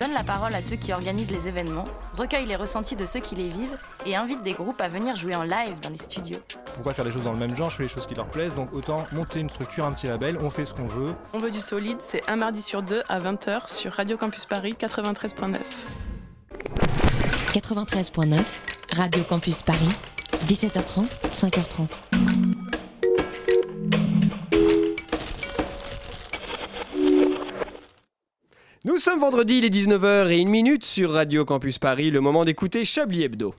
donne la parole à ceux qui organisent les événements, recueille les ressentis de ceux qui les vivent et invite des groupes à venir jouer en live dans les studios. Pourquoi faire les choses dans le même genre Je fais les choses qui leur plaisent, donc autant monter une structure, un petit label, on fait ce qu'on veut. On veut du solide, c'est un mardi sur deux à 20h sur Radio Campus Paris 93.9. 93.9, Radio Campus Paris, 17h30, 5h30. Nous sommes vendredi, il est 19h et 1 minute sur Radio Campus Paris, le moment d'écouter Chablis Hebdo.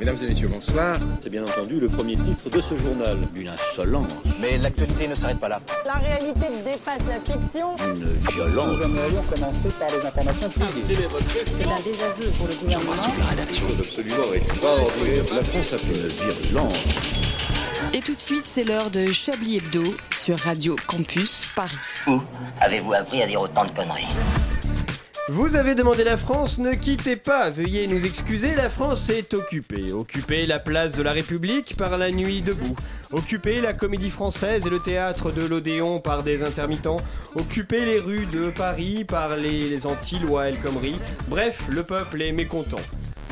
Mesdames et messieurs, bonsoir. C'est bien entendu le premier titre de ce journal. Une insolence. Mais l'actualité ne s'arrête pas là. La réalité dépasse la fiction. Une violence. Nous aimerions commencer par les informations privées. C'est un désaveu pour le gouvernement. La rédaction est absolument extraordinaire. La France a fait une virulence. Et tout de suite, c'est l'heure de Chablis Hebdo sur Radio Campus Paris. Où avez-vous appris à dire autant de conneries Vous avez demandé la France, ne quittez pas, veuillez nous excuser, la France est occupée. Occupée la place de la République par la nuit debout. Occupée la comédie française et le théâtre de l'Odéon par des intermittents. Occupée les rues de Paris par les, les anti-lois El Khomri. Bref, le peuple est mécontent.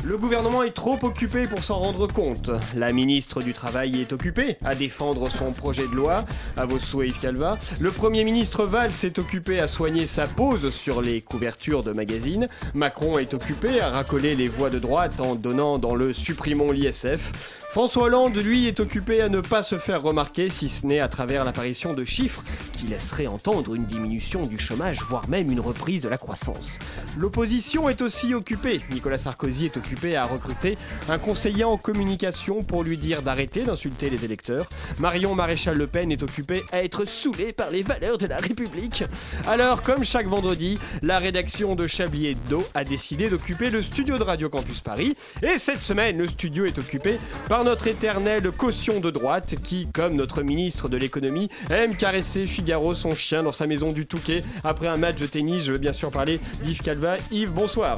Le gouvernement est trop occupé pour s'en rendre compte. La ministre du Travail est occupée à défendre son projet de loi, à vos souhaits Calva. Le Premier ministre Valls est occupé à soigner sa pose sur les couvertures de magazines. Macron est occupé à racoler les voix de droite en donnant dans le supprimons l'ISF. François Hollande, lui, est occupé à ne pas se faire remarquer, si ce n'est à travers l'apparition de chiffres qui laisseraient entendre une diminution du chômage, voire même une reprise de la croissance. L'opposition est aussi occupée. Nicolas Sarkozy est occupé à recruter un conseiller en communication pour lui dire d'arrêter d'insulter les électeurs. Marion Maréchal Le Pen est occupée à être saoulée par les valeurs de la République. Alors, comme chaque vendredi, la rédaction de Chablis Hebdo a décidé d'occuper le studio de Radio Campus Paris. Et cette semaine, le studio est occupé par notre éternelle caution de droite qui, comme notre ministre de l'économie, aime caresser Figaro, son chien, dans sa maison du Touquet après un match de tennis. Je veux bien sûr parler d'Yves Calva. Yves, bonsoir.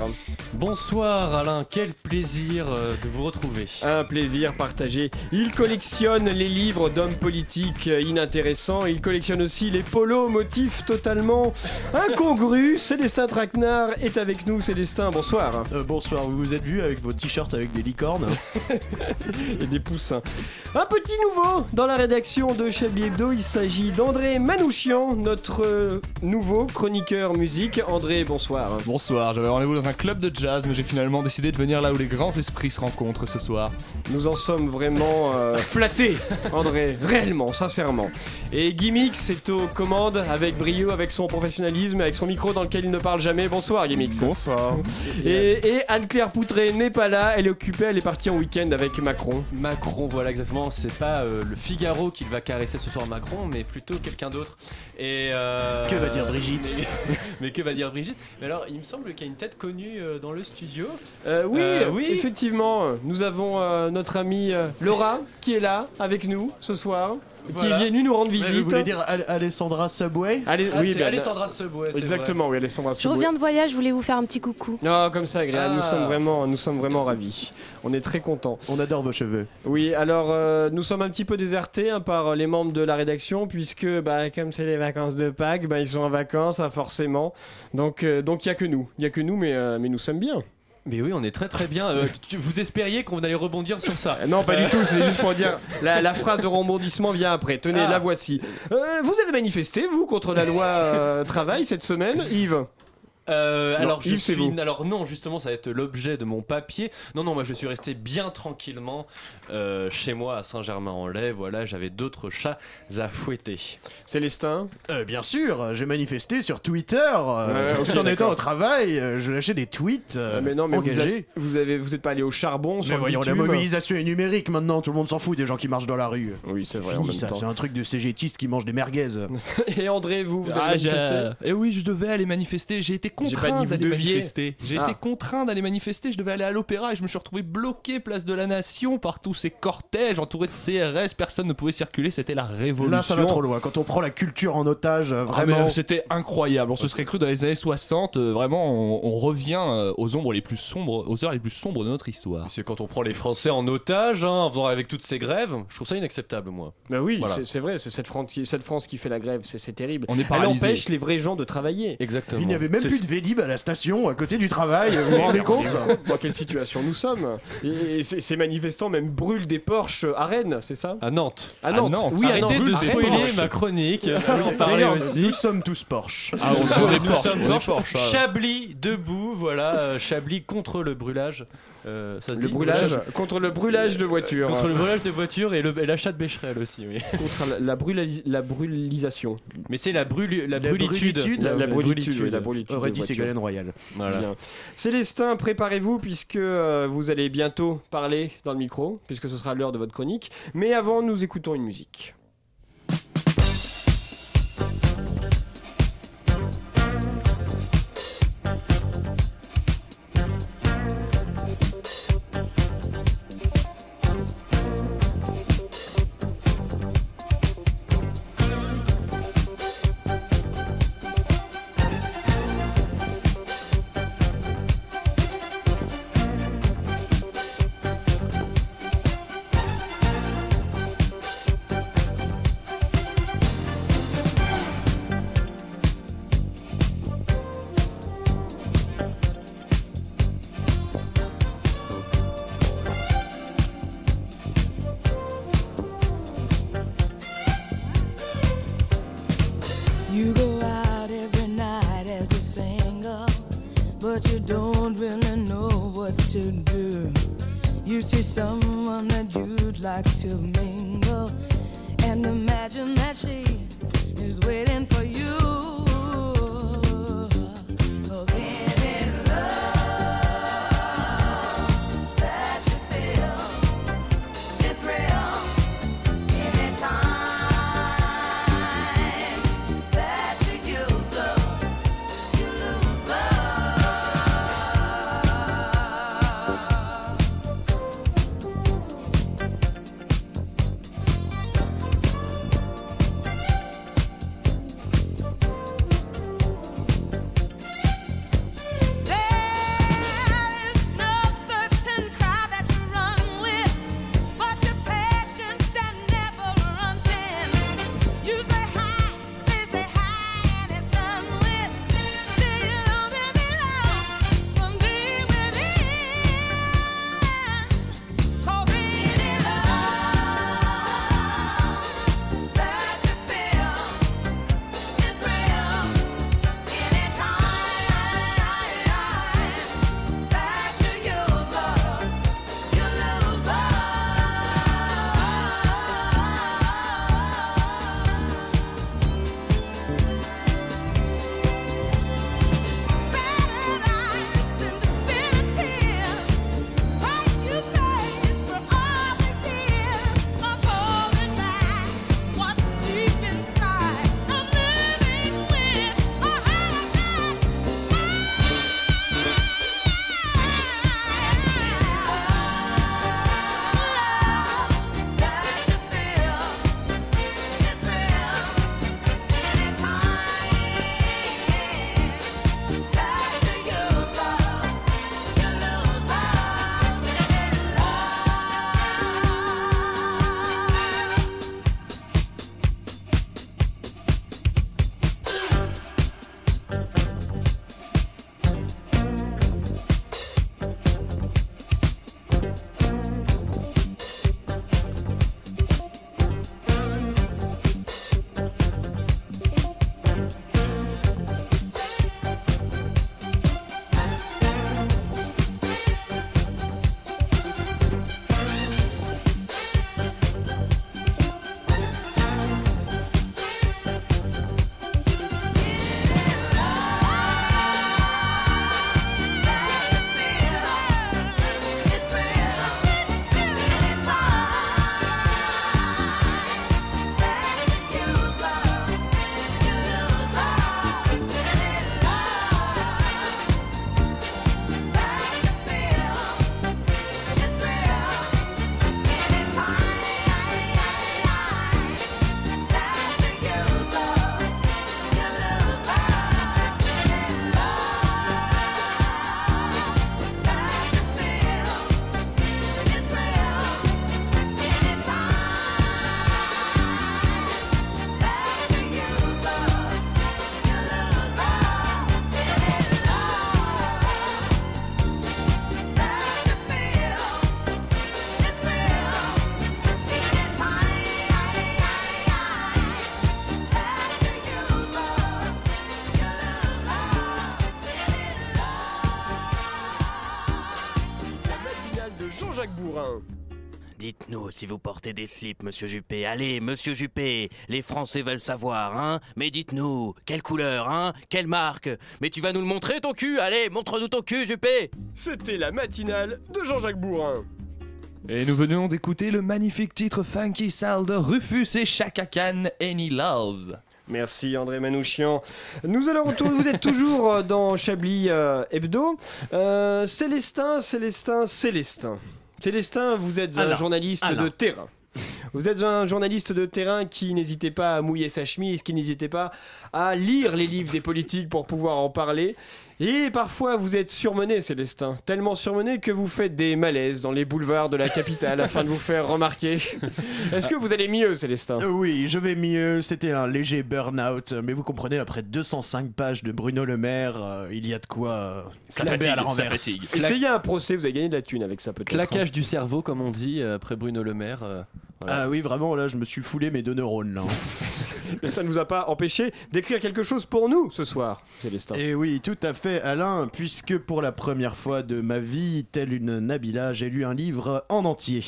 Bonsoir Alain, quel plaisir euh, de vous retrouver. Un plaisir partagé. Il collectionne les livres d'hommes politiques euh, inintéressants. Il collectionne aussi les polos motifs totalement incongrus. Célestin Traquenard est avec nous. Célestin, bonsoir. Euh, bonsoir, vous vous êtes vu avec vos t-shirts avec des licornes et des poussins. Un petit nouveau dans la rédaction de Chablis Hebdo. Il s'agit d'André Manouchian, notre euh, nouveau chroniqueur musique. André, bonsoir. Bonsoir, j'avais rendez-vous dans un club de jazz, mais j'ai finalement décidé de venir là où les grands esprits se rencontrent ce soir. Nous en sommes vraiment euh, flattés, André, réellement, sincèrement. Et Gimmix est aux commandes avec brio, avec son professionnalisme, avec son micro dans lequel il ne parle jamais. Bonsoir Gimmix. Bonsoir. Et, et Anne-Claire Poutré n'est pas là, elle est occupée, elle est partie en week-end avec Macron. Macron, voilà exactement, c'est pas euh, le Figaro qui va caresser ce soir Macron, mais plutôt quelqu'un d'autre. Et euh, Que va dire Brigitte mais, mais que va dire Brigitte? Mais alors, il me semble qu'il y a une tête connue euh, dans le studio. Oui, oui, effectivement, nous avons notre amie Laura qui est là avec nous ce soir, Voilà. qui est venue nous rendre Vous visite. voulez dire Al- Alessandra Subway Allez, Ah, oui, c'est bien, Alessandra Subway, Exactement, oui, Alessandra. Je reviens de voyage, je voulais vous faire un petit coucou. Non, comme ça, agréable. Nous Ah. sommes vraiment, nous sommes vraiment ravis. On est très contents. On adore vos cheveux. Oui, alors euh, nous sommes un petit peu désertés hein, par les membres de la rédaction puisque, bah, comme c'est les vacances de Pâques, bah, ils sont en vacances, hein, forcément. Donc, euh, donc il y a que nous, il y a que nous, mais, euh, mais nous sommes bien. Mais oui, on est très très bien. Euh, tu- vous espériez qu'on allait rebondir sur ça Euh, Non, pas du tout, c'est juste pour dire la, la phrase de rebondissement vient après. Tenez, Ah. la voici. Euh, vous avez manifesté, vous, contre la loi euh, travail cette semaine, Yves? Euh, Non, alors, je Yves, c'est suis... vous. alors non, justement, ça va être l'objet de mon papier. Non, non, moi je suis resté bien tranquillement euh, chez moi à Saint-Germain-en-Laye. Voilà, j'avais d'autres chats à fouetter. Célestin Euh, bien sûr, j'ai manifesté sur Twitter. euh, Ouais, tout en étant au travail, euh, je lâchais des tweets euh, Ah, Mais non, mais vous, engagés. vous, avez, vous êtes pas allé au charbon sur Mais le voyons, la mobilisation est numérique maintenant, tout le monde s'en fout des gens qui marchent dans la rue. Oui, c'est vrai. en Fini même ça, temps. c'est un truc de cégétistes qui mangent des merguez. Et André, vous, vous avez Ah, j'ai- manifesté Et oui, je devais aller manifester. J'ai été contraint d'aller manifester. J'ai Ah. été contraint d'aller manifester. Je devais aller à l'opéra et je me suis retrouvé bloqué place de la Nation par tous ces cortèges entourés de CRS. Personne ne pouvait circuler. C'était la révolution. Là, ça va trop loin. Quand on prend la culture en otage, euh, Ah, vraiment. euh, c'était incroyable. On se serait cru dans les années 60. euh, vraiment, on, on revient aux ombres les plus sombres, aux heures les plus sombres de notre histoire. C'est quand on prend les Français en otage, hein, en faisant avec toutes ces grèves, je trouve ça inacceptable, moi. Bah oui, Voilà. c'est- vrai, c'est cette France, qui, cette France qui fait la grève, c'est terrible. On est Elle empêche les vrais gens de travailler. Exactement. Il n'y avait même plus de Vélib à la station, à côté du travail, vous vous rendez compte Dans quelle situation nous sommes Et, et ces, ces manifestants même brûlent des Porsche à Rennes, c'est ça À Nantes. À Nantes. Nantes. Oui, à Arrêtez Nantes. de spoiler ma chronique. on va en parler D'ailleurs, aussi. nous sommes tous Porsche. Ah, on Nous est sommes Porsche, Porsche. on est Porsche. Chablis debout, voilà. euh, Chablis contre le brûlage. Euh, ça se Le dit brûlage contre le brûlage de voitures. Contre le brûlage de voitures et le- et l'achat de Becherel aussi, oui. Contre la, la, brûlalis- la brûlisation. Mais c'est la, brûlu- la, La brûlitude. brûlitude, La, la brûlitude, oui, la brûlitude. Aurait de dit voiture. Ségolène Royal. Voilà. Bien. Célestin, préparez-vous puisque euh, vous allez bientôt parler dans le micro, puisque ce sera l'heure de votre chronique. Mais avant, nous écoutons une musique. Dites-nous si vous portez des slips, monsieur Juppé. Allez, monsieur Juppé, les Français veulent savoir, hein Mais dites-nous, quelle couleur, hein Quelle marque Mais tu vas nous le montrer, ton cul Allez, montre-nous ton cul, Juppé C'était la matinale de Jean-Jacques Bourrin. Et nous venons d'écouter le magnifique titre funky sale de Rufus et Chaka Khan, Any Loves. Merci André Manouchian. Nous allons retourner, vous êtes toujours euh, dans Chablis euh, Hebdo. Euh, Célestin, Célestin, Célestin. Célestin, vous êtes un journaliste Alain. de terrain. Vous êtes un journaliste de terrain qui n'hésitait pas à mouiller sa chemise, qui n'hésitait pas à lire les livres des politiques pour pouvoir en parler. Et parfois vous êtes surmené, Célestin. Tellement surmené que vous faites des malaises dans les boulevards de la capitale afin de vous faire remarquer. Est-ce que vous allez mieux, Célestin? Euh, Oui, je vais mieux. C'était un léger burn-out. Mais vous comprenez, après 205 pages de Bruno Le Maire, euh, il y a de quoi euh, Ça fatigue, à la ça renverse. fatigue. Essayez un procès, vous avez gagné de la thune avec ça peut-être. Claquage du cerveau, comme on dit, euh, après Bruno Le Maire. euh, voilà. Ah oui, vraiment, là, je me suis foulé mes deux neurones, là. Mais ça ne vous a pas empêché d'écrire quelque chose pour nous ce soir, Célestin. Et oui, tout à fait, Alain, puisque pour la première fois de ma vie, telle une Nabila, j'ai lu un livre en entier.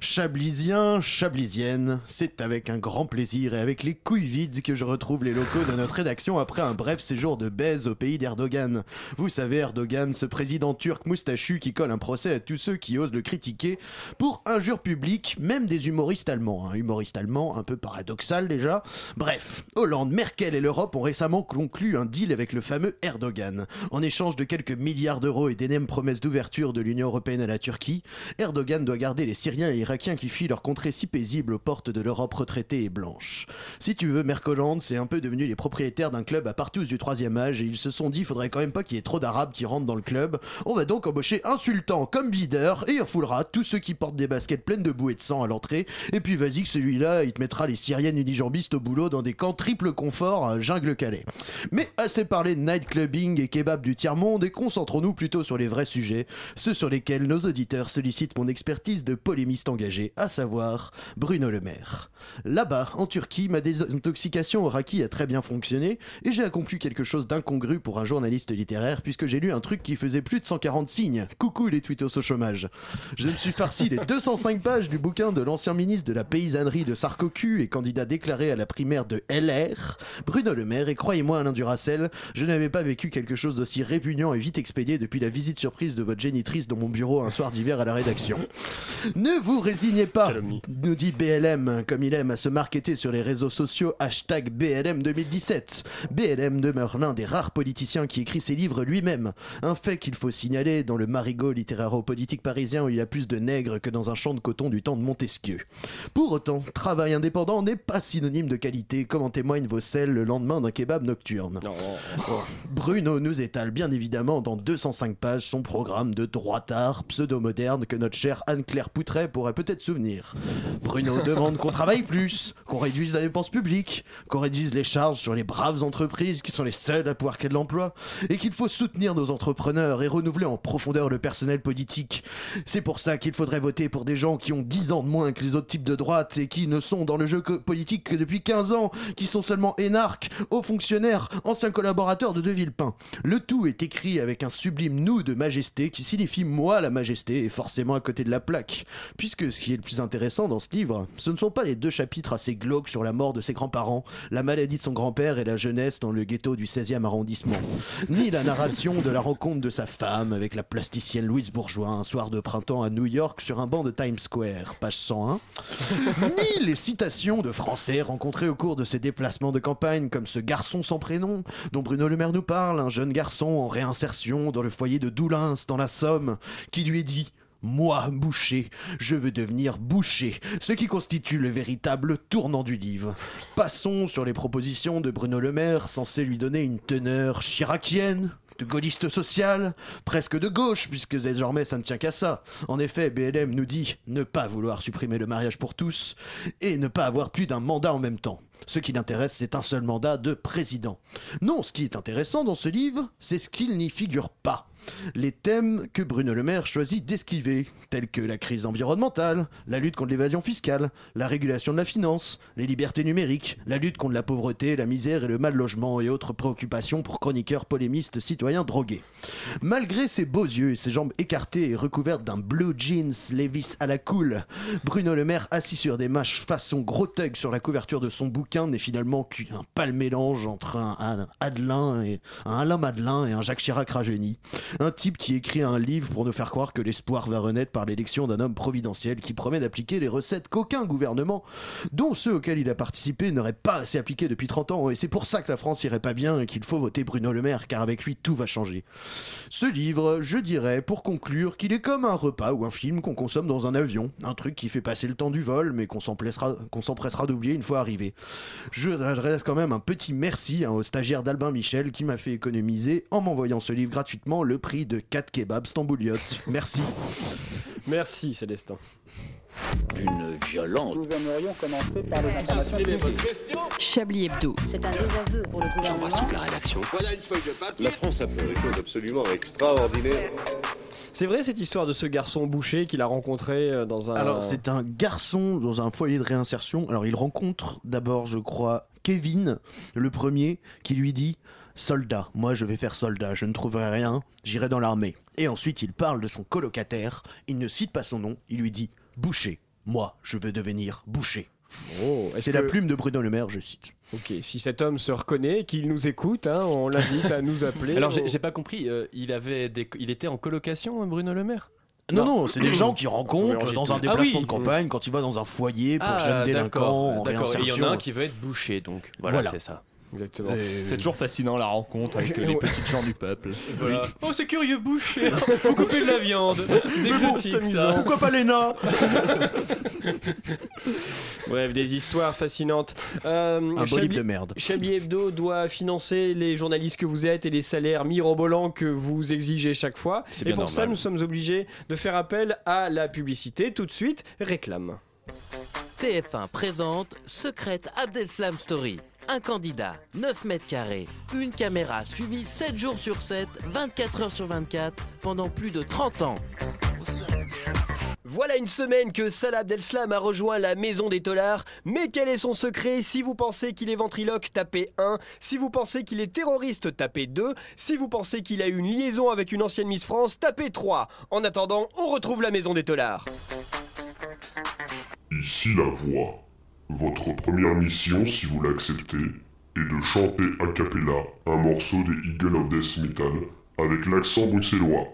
Chablisien, chablisienne, c'est avec un grand plaisir et avec les couilles vides que je retrouve les locaux de notre rédaction après un bref séjour de baise au pays d'Erdogan. Vous savez, Erdogan, ce président turc moustachu qui colle un procès à tous ceux qui osent le critiquer pour injure publique, même des humoristes allemands. Un humoriste allemand un peu paradoxal déjà. Bref, Hollande, Merkel et l'Europe ont récemment conclu un deal avec le fameux Erdogan. En échange de quelques milliards d'euros et d'énièmes promesses d'ouverture de l'Union Européenne à la Turquie, Erdogan doit garder les Syriens et Irakiens qui fuient leur contrée si paisible aux portes de l'Europe retraitée et blanche. Si tu veux, Mercoland, c'est un peu devenu les propriétaires d'un club à partous du troisième âge et ils se sont dit faudrait quand même pas qu'il y ait trop d'Arabes qui rentrent dans le club. On va donc embaucher un sultan comme videur et il refoulera tous ceux qui portent des baskets pleines de boue et de sang à l'entrée. Et puis vas-y que celui-là, il te mettra les Syriennes unijambistes au boulot dans des camps triple confort à jungle calais. Mais assez parlé de nightclubbing et kebab du tiers-monde et concentrons-nous plutôt sur les vrais sujets, ceux sur lesquels nos auditeurs sollicitent mon expertise de polémiste engagé, à savoir Bruno Le Maire. Là-bas, en Turquie, ma désintoxication au raki a très bien fonctionné et j'ai accompli quelque chose d'incongru pour un journaliste littéraire puisque j'ai lu un truc qui faisait plus de 140 signes. Coucou les tweetos au chômage. Je me suis farci les 205 pages du bouquin de l'ancien ministre de la paysannerie de Sarkozy et candidat déclaré à la primaire de LR, Bruno Le Maire, et croyez-moi Alain Duracel, je n'avais pas vécu quelque chose d'aussi répugnant et vite expédié depuis la visite surprise de votre génitrice dans mon bureau un soir d'hiver à la rédaction. Ne vous résignez pas, nous dit BLM, comme il à se marketer sur les réseaux sociaux, hashtag BLM 2017. BLM demeure l'un des rares politiciens qui écrit ses livres lui-même. Un fait qu'il faut signaler dans le marigot littéraire-politique parisien où il y a plus de nègres que dans un champ de coton du temps de Montesquieu. Pour autant, travail indépendant n'est pas synonyme de qualité, comme en témoignent vos selles le lendemain d'un kebab nocturne. Oh. Bruno nous étale bien évidemment dans 205 pages son programme de droitard pseudo-moderne que notre chère Anne-Claire Poutret pourrait peut-être souvenir. Bruno demande qu'on travaille plus, qu'on réduise la dépense publique, qu'on réduise les charges sur les braves entreprises qui sont les seules à pouvoir créer de l'emploi, et qu'il faut soutenir nos entrepreneurs et renouveler en profondeur le personnel politique. C'est pour ça qu'il faudrait voter pour des gens qui ont 10 ans de moins que les autres types de droite et qui ne sont dans le jeu politique que depuis 15 ans, qui sont seulement énarques, hauts fonctionnaires, anciens collaborateurs de De Villepin. Le tout est écrit avec un sublime nous de majesté qui signifie moi la majesté et forcément à côté de la plaque. Puisque ce qui est le plus intéressant dans ce livre, ce ne sont pas les deux chapitres assez glauques sur la mort de ses grands-parents, la maladie de son grand-père et la jeunesse dans le ghetto du 16e arrondissement, ni la narration de la rencontre de sa femme avec la plasticienne Louise Bourgeois un soir de printemps à New York sur un banc de Times Square, page 101, ni les citations de Français rencontrés au cours de ses déplacements de campagne, comme ce garçon sans prénom dont Bruno Le Maire nous parle, un jeune garçon en réinsertion dans le foyer de Doulins dans la Somme, qui lui dit moi, boucher, je veux devenir boucher, ce qui constitue le véritable tournant du livre. Passons sur les propositions de Bruno Le Maire, censées lui donner une teneur chiracienne, de gaulliste social, presque de gauche, puisque désormais ça ne tient qu'à ça. En effet, BLM nous dit ne pas vouloir supprimer le mariage pour tous et ne pas avoir plus d'un mandat en même temps. Ce qui l'intéresse, c'est un seul mandat de président. Non, ce qui est intéressant dans ce livre, c'est ce qu'il n'y figure pas. Les thèmes que Bruno Le Maire choisit d'esquiver, tels que la crise environnementale, la lutte contre l'évasion fiscale, la régulation de la finance, les libertés numériques, la lutte contre la pauvreté, la misère et le mal logement et autres préoccupations pour chroniqueurs polémistes citoyens drogués. Malgré ses beaux yeux et ses jambes écartées et recouvertes d'un blue jeans Levis à la cool, Bruno Le Maire assis sur des mâches façon gros thug sur la couverture de son bouquin n'est finalement qu'un pâle mélange entre un, et un Alain Madelin et un Jacques Chirac rajeuni. Un type qui écrit un livre pour nous faire croire que l'espoir va renaître par l'élection d'un homme providentiel qui promet d'appliquer les recettes qu'aucun gouvernement, dont ceux auxquels il a participé, n'aurait pas assez appliqué depuis 30 ans. Et c'est pour ça que la France irait pas bien et qu'il faut voter Bruno Le Maire, car avec lui tout va changer. Ce livre, je dirais, pour conclure, qu'il est comme un repas ou un film qu'on consomme dans un avion. Un truc qui fait passer le temps du vol, mais qu'on s'empressera qu'on s'empressera d'oublier une fois arrivé. Je adresse quand même un petit merci hein, au stagiaire d'Albin Michel qui m'a fait économiser, en m'envoyant ce livre gratuitement, le prix de 4 kebabs stambouliotes. Merci. Merci Célestin. Une violence. Nous aimerions commencer par les informations. Chablis Hebdo. C'est un désaveu pour le gouvernement. la rédaction. Voilà une feuille de papier. La France a fait des choses absolument extraordinaires. C'est vrai cette histoire de ce garçon boucher qu'il a rencontré euh, dans un. Alors, c'est un garçon dans un foyer de réinsertion. Alors, il rencontre d'abord, je crois, Kevin, le premier, qui lui dit Soldat, moi je vais faire soldat, je ne trouverai rien, j'irai dans l'armée. Et ensuite, il parle de son colocataire, il ne cite pas son nom, il lui dit Boucher, moi je veux devenir boucher. Oh, C'est la que- plume de Bruno Le Maire, je cite. Ok, si cet homme se reconnaît, qu'il nous écoute, hein, on l'invite à nous appeler. Alors j'ai au- j'ai pas compris, euh, il, avait des... il était en colocation, Bruno Le Maire? Non, non, c'est des gens qui rencontrent dans tout. un Ah déplacement oui. de campagne quand il va dans un foyer pour Ah, jeunes délinquants en. Et il y en réinsertion. a un qui veut être bouché, donc voilà, Voilà. c'est ça. Exactement. Et- C'est toujours fascinant la rencontre avec euh, les petites gens du peuple. Voilà. Oh, c'est curieux, bouché Faut couper de la viande C'est bon, exotique, amusant. ça Pourquoi pas les nains Bref, des histoires fascinantes. Euh, Un beau Chablis- livre de merde. Chablis Hebdo doit financer les journalistes que vous êtes et les salaires mirobolants que vous exigez chaque fois. Et bien pour ça, nous sommes obligés de faire appel à la publicité. Tout de suite, réclame. TF1 présente Secrète Abdeslam Story. Un candidat, 9 mètres carrés, une caméra suivie 7 jours sur 7, 24 heures sur 24, pendant plus de 30 ans. Voilà une semaine que Salah Abdeslam a rejoint la maison des Tolards. Mais quel est son secret Si vous pensez qu'il est ventriloque, tapez 1. Si vous pensez qu'il est terroriste, tapez 2. Si vous pensez qu'il a eu une liaison avec une ancienne Miss France, tapez 3. En attendant, on retrouve la maison des Tolards. Ici la voix. Votre première mission, si vous l'acceptez, est de chanter a cappella un morceau des Eagle of Death Metal avec l'accent bruxellois.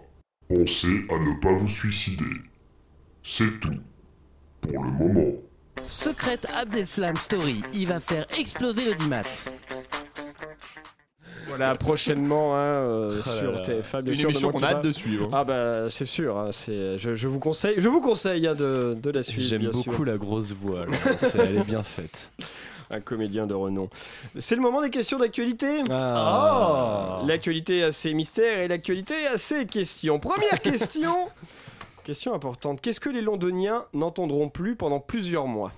Pensez à ne pas vous suicider. C'est tout. Pour le moment. Secrète Abdeslam Story, il va faire exploser le dimat. Voilà, prochainement hein, euh, Oh sur là. TF1. bien Une sûr, émission qu'on a hâte de suivre. Ah bah c'est sûr, hein, c'est, je, je vous conseille, je vous conseille hein, de, de la suivre. J'aime beaucoup sûr. la grosse voix, elle est bien faite. Un comédien de renom. C'est le moment des questions d'actualité. Ah. L'actualité a ses mystères et l'actualité a ses questions. Première question. question importante. Qu'est-ce que les Londoniens n'entendront plus pendant plusieurs mois?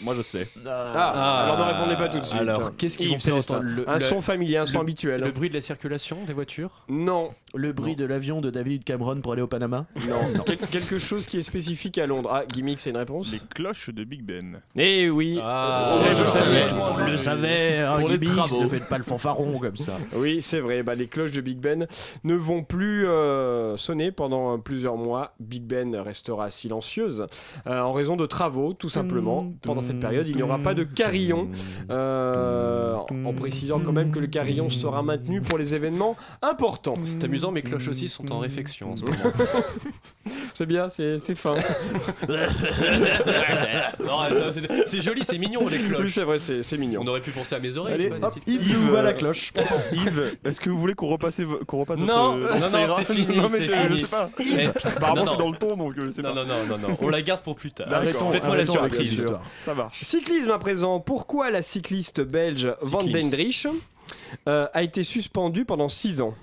Moi je sais. Ah, alors ne répondez pas tout de suite. Alors, qu'est-ce qu'ils Yves vont faire entendre Le- Un le- son familier, un son le- habituel. Le bruit de la circulation des voitures? Non, Le bruit de l'avion de David Cameron pour aller au Panama? Non. Quel- quelque chose qui est spécifique à Londres. Ah, Gimmick, c'est une réponse? Les cloches de Big Ben. Eh oui. Ah, Oh, je je le savais. Tout le savait, hein, Pour travaux. ne faites pas le fanfaron comme ça. Oui, c'est vrai. Bah, les cloches de Big Ben ne vont plus euh, sonner pendant plusieurs mois. Big Ben restera silencieuse euh, en raison de travaux, tout simplement. Pendant cette période, il n'y aura pas de carillon. euh, en précisant quand même que le carillon sera maintenu pour les événements importants. C'est amusant, mes cloches aussi sont en réflexion en ce moment. C'est bien, c'est c'est fin. C'est- c'est joli, c'est mignon les Oui, cloches. c'est vrai, c'est c'est mignon. On aurait pu penser à mes oreilles. Allez, hop, Yves, Yves, à la euh, cloche. Yves, est-ce que vous voulez qu'on repasse, qu'on repasse Non, notre... non, non, ira c'est fini, Non, mais c'est je, je fini. sais pas. Apparemment, non, c'est non. dans le ton, donc je sais Non, pas. non, non, non, non, on la garde pour plus tard. Faites-moi la surprise. Ça marche. Cyclisme à présent. Pourquoi la cycliste belge Van. Dendrich euh, a été suspendue pendant 6 ans?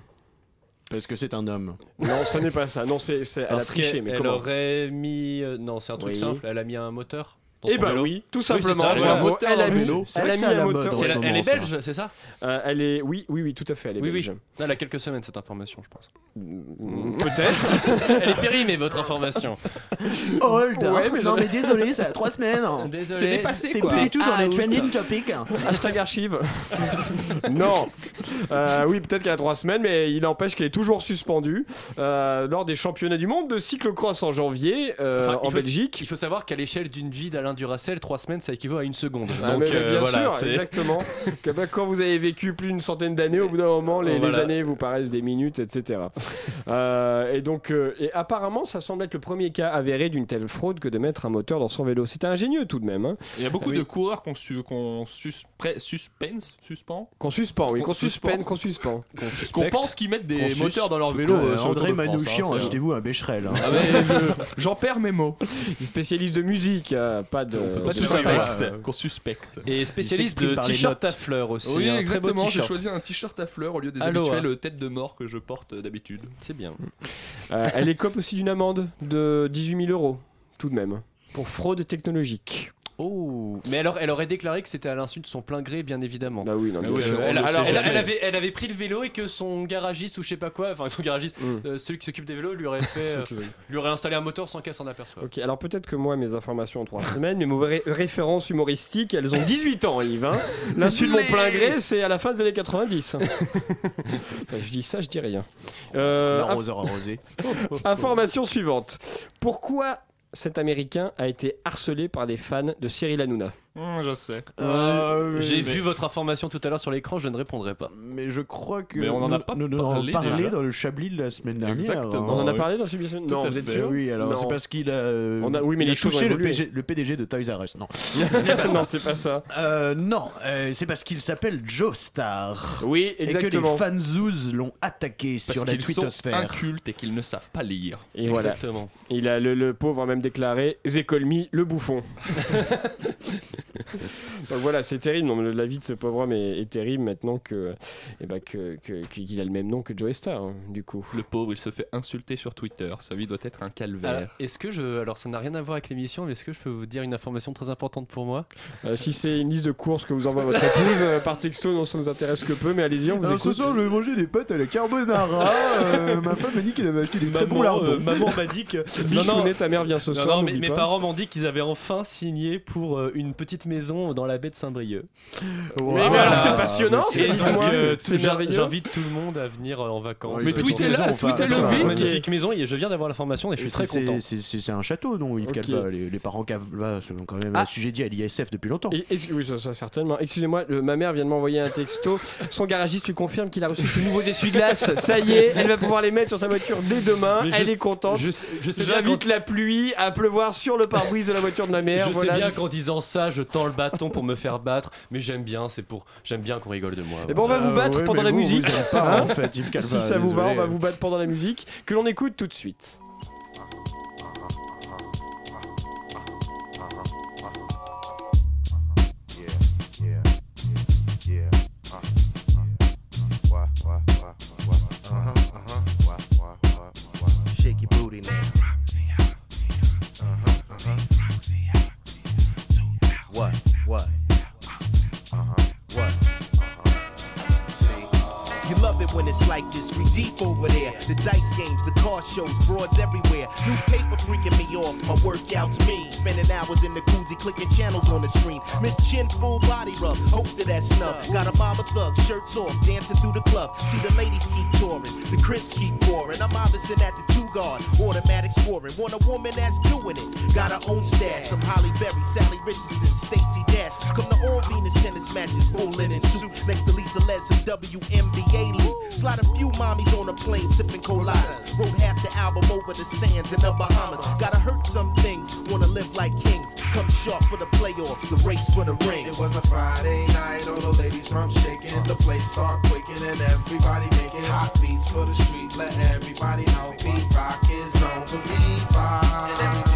Parce que c'est un homme. Non, ça n'est pas ça. Non, c'est, c'est- elle a Parce triché. qu'elle Mais elle comment? aurait mis. euh, non, c'est un truc Oui. simple. Elle a mis un moteur. Dans Eh son ben vélo oui, tout Oui, simplement. ça, elle a moteur Elle mis, vélo. Elle a un moteur. la- moment, Elle est belge, c'est ça? Euh, elle est, oui, oui, oui, tout à fait. Elle est Oui, oui. belge. Elle a quelques semaines cette information, je pense. Mm, Peut-être. Elle est périmée, votre information. Old Ouais, mais Non mais désolé, ça a trois semaines Désolé. C'est dépassé C'est plus du tout dans les Out. trending topics Hashtag archive. non. Euh, oui, peut-être qu'elle a trois semaines, mais il n'empêche qu'elle est toujours suspendue euh, lors des championnats du monde de cyclocross en janvier euh, Enfin, en Belgique. Il faut savoir qu'à l'échelle d'une vie d'Alain Duracel, 3 semaines, ça équivaut à une seconde. Ah, Donc, mais euh, bien voilà, sûr, exactement. Quand vous avez vécu plus d'une centaine d'années, au bout d'un moment, les, années vous paraissent des minutes, etc. Euh, et donc, euh, et apparemment, ça semble être le premier cas avéré d'une telle fraude que de mettre un moteur dans son vélo. C'était ingénieux tout de même. Hein. Il y a beaucoup Ah oui. de coureurs qu'on su- qu'on suspend, Qu'on suspend, oui, Qu'on qu'on suspend. qu'on suspend. qu'on pense qu'ils mettent des moteurs dans leur vélo. Euh, André Manouchian, hein, achetez-vous un Becherel. hein. Ah, je- J'en perds mes mots. Des spécialistes de musique, euh, pas de. Qu'on suspecte. syntaxe. Qu'on suspecte. Et spécialiste de t-shirt à fleurs aussi. Oui, exactement. J'ai choisi un t-shirt à fleurs au lieu des Aloha. habituelles têtes de mort que je porte d'habitude. C'est bien. Euh, elle écope aussi d'une amende de 18 000 euros, tout de même, pour fraude technologique. Oh, mais alors elle aurait déclaré que c'était à l'insu de son plein gré, bien évidemment. Bah oui, non, Ah bien oui, sûr. euh, Elle, alors, avait, elle avait pris le vélo et que son garagiste ou je sais pas quoi, enfin son garagiste, Mm. euh, celui qui s'occupe des vélos, lui aurait fait, euh, lui aurait installé un moteur sans qu'elle s'en aperçoive. Ok, alors peut-être que moi, mes informations ont trois semaines, mais mes ré- références humoristiques, elles ont 18 ans, Yves. Hein. L'insu de mon plein gré, c'est à la fin des années 90. Enfin, je dis ça, je dis rien. Euh, L'arroseur arrosé. Information suivante. Pourquoi cet Américain a été harcelé par des fans de Cyril Hanouna Hum, je sais. Euh, J'ai mais- vu votre information tout à l'heure sur l'écran, je ne répondrai pas. Mais je crois que Mais on en a nous- pas nous en avons parlé parlé déjà. dans le Chablis de la semaine dernière. Exactement. On en a parlé dans cette émission Tout Non, à vous êtes fait. Sûr oui, alors Non. c'est parce qu'il a, euh, On a- oui, mais il a les choses touché ont le, évolué. PG le PDG de Toys R Us. Non, non, c'est pas ça. Euh, non, euh, c'est parce qu'il s'appelle Joe Star. Oui, Et que exactement. les fanzouz l'ont attaqué Parce sur la qu'ils sont twittosphère. incultes et qu'ils ne savent pas lire. Et voilà. Exactement. Il a le, le pauvre a même déclaré Zécolmi le bouffon. Donc voilà, c'est terrible. Non, mais la vie de ce pauvre homme est, est terrible maintenant que, eh ben, que, que- qu'il a le même nom que Joe Star, hein, du coup. Le pauvre, il se fait insulter sur Twitter. Sa vie doit être un calvaire. Alors, est-ce que je. Alors, ça n'a rien à voir avec l'émission, mais est-ce que je peux vous dire une information très importante pour moi? Euh, si c'est une liste de courses que vous envoie votre épouse euh, par texto, non, ça nous intéresse que peu, mais allez-y, on vous Alors, ce écoute. soir, je vais manger des pâtes à la carbonara. Euh, ma femme m'a dit qu'elle avait acheté des très bons lardons. euh, maman m'a dit que. Bichounet, ta mère vient ce Non, soir. non, mais mes pas. parents m'ont dit qu'ils avaient enfin signé pour euh, une petite maison dans la baie de Saint-Brieuc. Mais, mais alors c'est passionnant, c'est euh, c'est. J'invite tout le monde à venir euh, en vacances. Mais Euh, tweetez-le, dans- tweetez-le, oui. cette Ok. magnifique maison et je viens d'avoir l'information et je suis très C'est- content. c'est- C'est c'est un château, non, Yves. Calva Les, les parents Calva sont quand même Ah. assujettis à l'ISF depuis longtemps. Et- oui, ça, ça, certainement. Excusez-moi, ma mère vient de m'envoyer un texto. Son garagiste lui confirme qu'il a reçu ses nouveaux essuie-glaces. Ça y est, elle va pouvoir les mettre sur sa voiture dès demain. Mais je- elle est contente. je je sais J'invite la pluie à pleuvoir sur le pare-brise de la voiture de ma mère. je Voilà. sais bien qu'en disant ça, je tends le bâton pour me faire battre, mais j'aime bien, c'est pour, j'aime bien qu'on rigole de moi. Et bon, on va vous Euh, battre ouais, pendant la vous, musique. vous pas, Hein en fait, Yves Calva, si ça vous va, on va vous battre pendant la musique que l'on écoute tout de suite. When it's like this. We deep over there. The dice games, the car shows, broads everywhere. New paper freaking me off. My workouts me. Spending hours in the koozie, clicking channels on the screen. Miss Chin full body rub, hosted that snub. Got a mama thug, shirts off, dancing through the club. See the ladies keep touring, the Chris keep pouring. I'm obviously at the two guard, automatic scoring. Want a woman that's doing it. Got her own stash from Holly Berry, Sally Richardson, Stacy Dash. Come to all Venus tennis matches, full linen suit. Next to Lisa Les some WNBA loot. Slide a few mommies on a plane, sipping coladas. Wrote half the album over the sands in the Bahamas. Gotta hurt some things, wanna live like kings. Come sharp for the playoffs, the race for the ring. It was a Friday night, all the ladies from shaking. The place start quaking and everybody making hot beats for the street. Let everybody know beat rock is on the revive.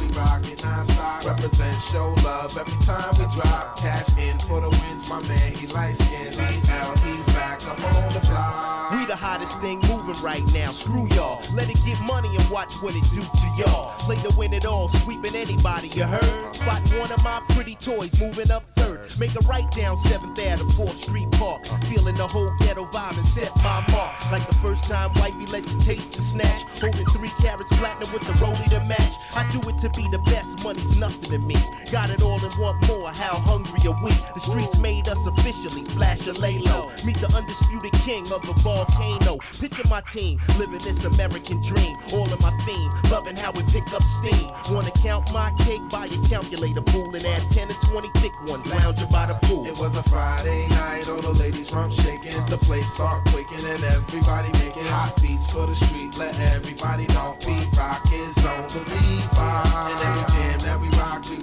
We rockin' non-stop. Represent show love every time we drop. Cash in for the wins, my man, he light skin. CL, he's back up on the block. We the hottest thing moving right now. Screw y'all. Let it get money and watch what it do to y'all. Play to win it all, sweeping anybody, you heard? Spot one of my pretty toys moving up third. Make a right down 7th at Ave, 4th Street Park. Feeling the whole ghetto vibe and set my mark. Like the first time wifey let you taste the snatch. Holding three carats platinum with the rollie to match. I do it to be the best, money's nothing to me. Got it all and want more, how hungry are we? The streets made us officially, flash and lay low. Meet the undisputed king of the volcano. Picture my team, living this American dream. All in my theme, loving how we pick up steam. Wanna count my cake, buy a calculator, fool, and add 10 to 20 thick ones, lounging by the pool. It was a Friday night, all the ladies from shaking. The place start quaking and everybody making hot beats for the street. Let everybody know beat rock is on the bar. And every jam that we rock, we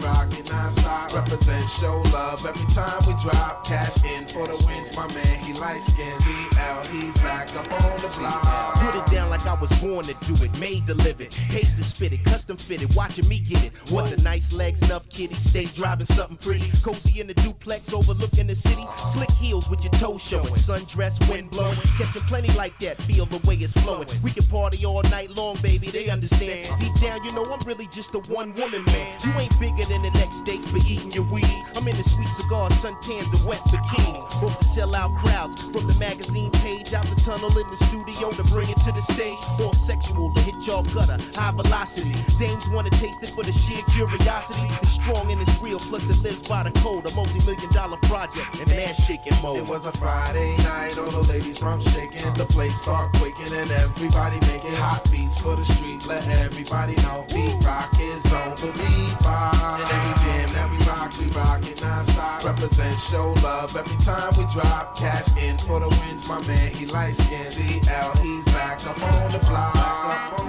non-stop. Represent show love every time we drop. Cash in for the wins, my man, he light skin. CL, he's back up on the block. Put it down like I was born to do it, made to live it. Hate to spit it, custom fitted, watching me get it. What the nice legs, enough kitty, stay driving something pretty. Cozy in the duplex, overlooking the city. Slick heels with your toes showing, sundress, wind blowing. Catching plenty like that, feel the way it's flowing. We can party all night long, baby, they understand. Deep down, you know I'm really just a one woman man. You ain't bigger than the next date for eating your weed. I'm in the sweet cigars, suntans, and wet bikinis. Hope to sell out crowds from the magazine page out the tunnel in the studio to bring it to the stage. All sexual to hit y'all gutter, high velocity. Dames wanna taste it for the sheer curiosity. It's strong and it's real, plus it lives by the code. A multi million dollar project and ass shaking mode. It was a Friday night, all the ladies from shaking. The place start quaking and everybody making hot beats for the street. Let everybody know beat rock is on the beat bar. And every we rock, we rock it non-stop. Represent show love every time we drop. Cash in for the wins, my man, he light skin. CL, he's back. Up on the block.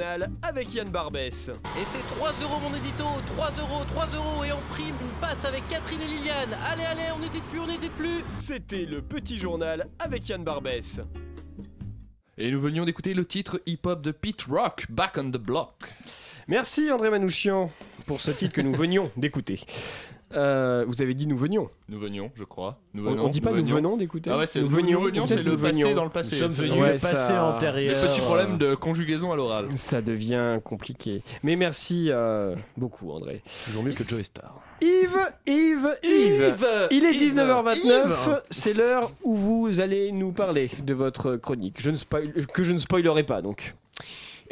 Journal avec Yann Barbès. Et c'est 3 euros mon édito, 3 euros, 3 euros et en prime on passe avec Catherine et Liliane. Allez allez, on n'hésite plus, on n'hésite plus. C'était le petit journal avec Yann Barbès. Et nous venions d'écouter le titre hip-hop de Pete Rock, Back on the Block. Merci André Manouchian pour ce titre que nous venions d'écouter. Euh, vous avez dit nous venions. Nous venions, je crois. Nous On- venons, on dit pas nous venons d'écouter Ah ouais, Nous nous venions, c'est le passé venions. dans le passé. Nous sommes venus. Ouais, Ouais, passé ça- antérieur. Des petits problèmes de conjugaison à l'oral. Ça devient compliqué. Mais merci euh, beaucoup André. Toujours mieux que Joe Star. Yves, Yves, Yves, Yves, Il est Yves, 19h29, c'est l'heure où vous allez nous parler de votre chronique. Je ne spoil- que je ne spoilerai pas donc.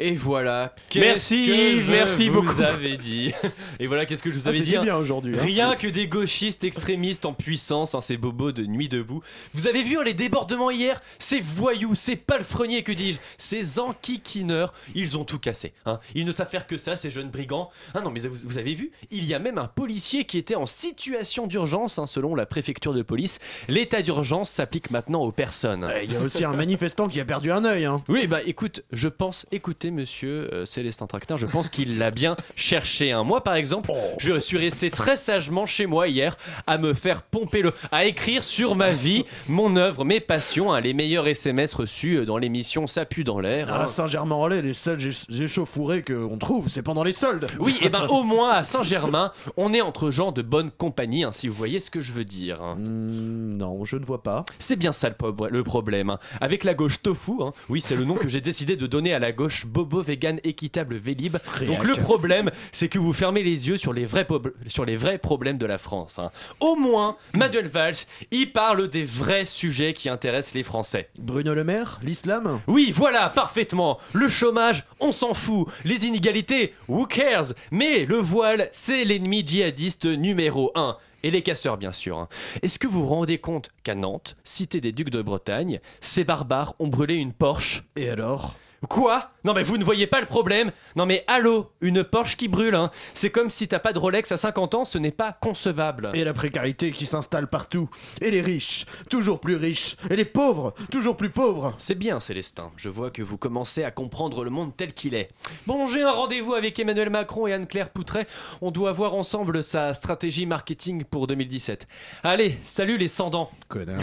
Et voilà. Merci, qu'est-ce que je merci vous beaucoup. dit. Et voilà, qu'est-ce que je vous Ah, avais dit c'était hein. bien aujourd'hui. hein. Rien que des gauchistes extrémistes en puissance, hein, ces bobos de nuit debout. Vous avez vu hein, les débordements hier? Ces voyous, ces palefreniers, que dis-je? Ces enquiquineurs, ils ont tout cassé. Ils ne savent faire que ça, ces jeunes brigands. Ah non, mais vous, vous avez vu Il y a même un policier qui était en situation d'urgence, selon la préfecture de police. L'état d'urgence s'applique maintenant aux personnes. Il y a aussi un manifestant qui a perdu un œil. Oui, bah écoute, je pense, écoutez c'est monsieur euh, Célestin Tractin. Je pense qu'il l'a bien cherché. hein. Moi, par exemple, je suis resté très sagement chez moi hier à me faire pomper le. à écrire sur ma vie, mon œuvre, mes passions, hein, les meilleurs SMS reçus euh, dans l'émission Ça pue dans l'air. hein. À Saint-Germain-en-Laye, les seuls éch- échauffourés qu'on trouve, c'est pendant les soldes. Oui, et ben au moins à Saint-Germain, on est entre gens de bonne compagnie, hein, si vous voyez ce que je veux dire. hein. Hmm, non, je ne vois pas. C'est bien ça le, problème. hein. Avec la gauche tofu, hein, oui, c'est le nom que j'ai décidé de donner à la gauche bobo vegan équitable vélib. Donc le problème, c'est que vous fermez les yeux sur les vrais, po- sur les vrais problèmes de la France. hein. Au moins, Manuel Valls, il parle des vrais sujets qui intéressent les Français. Bruno Le Maire, l'islam? Oui, voilà, parfaitement. Le chômage, on s'en fout. Les inégalités, who cares? Mais le voile, c'est l'ennemi djihadiste numéro 1. Et les casseurs, bien sûr. hein. Est-ce que vous vous rendez compte qu'à Nantes, cité des ducs de Bretagne, ces barbares ont brûlé une Porsche? Et alors? Quoi? Non mais vous ne voyez pas le problème? Non mais allô Une Porsche qui brûle, hein C'est comme si t'as pas de Rolex à 50 ans, ce n'est pas concevable. Et la précarité qui s'installe partout. Et les riches, toujours plus riches. Et les pauvres, toujours plus pauvres. C'est bien, Célestin. Je vois que vous commencez à comprendre le monde tel qu'il est. Bon, j'ai un rendez-vous avec Emmanuel Macron et Anne-Claire Poutret. On doit voir ensemble sa stratégie marketing pour 2017. Allez, salut les sans-dents. Connard.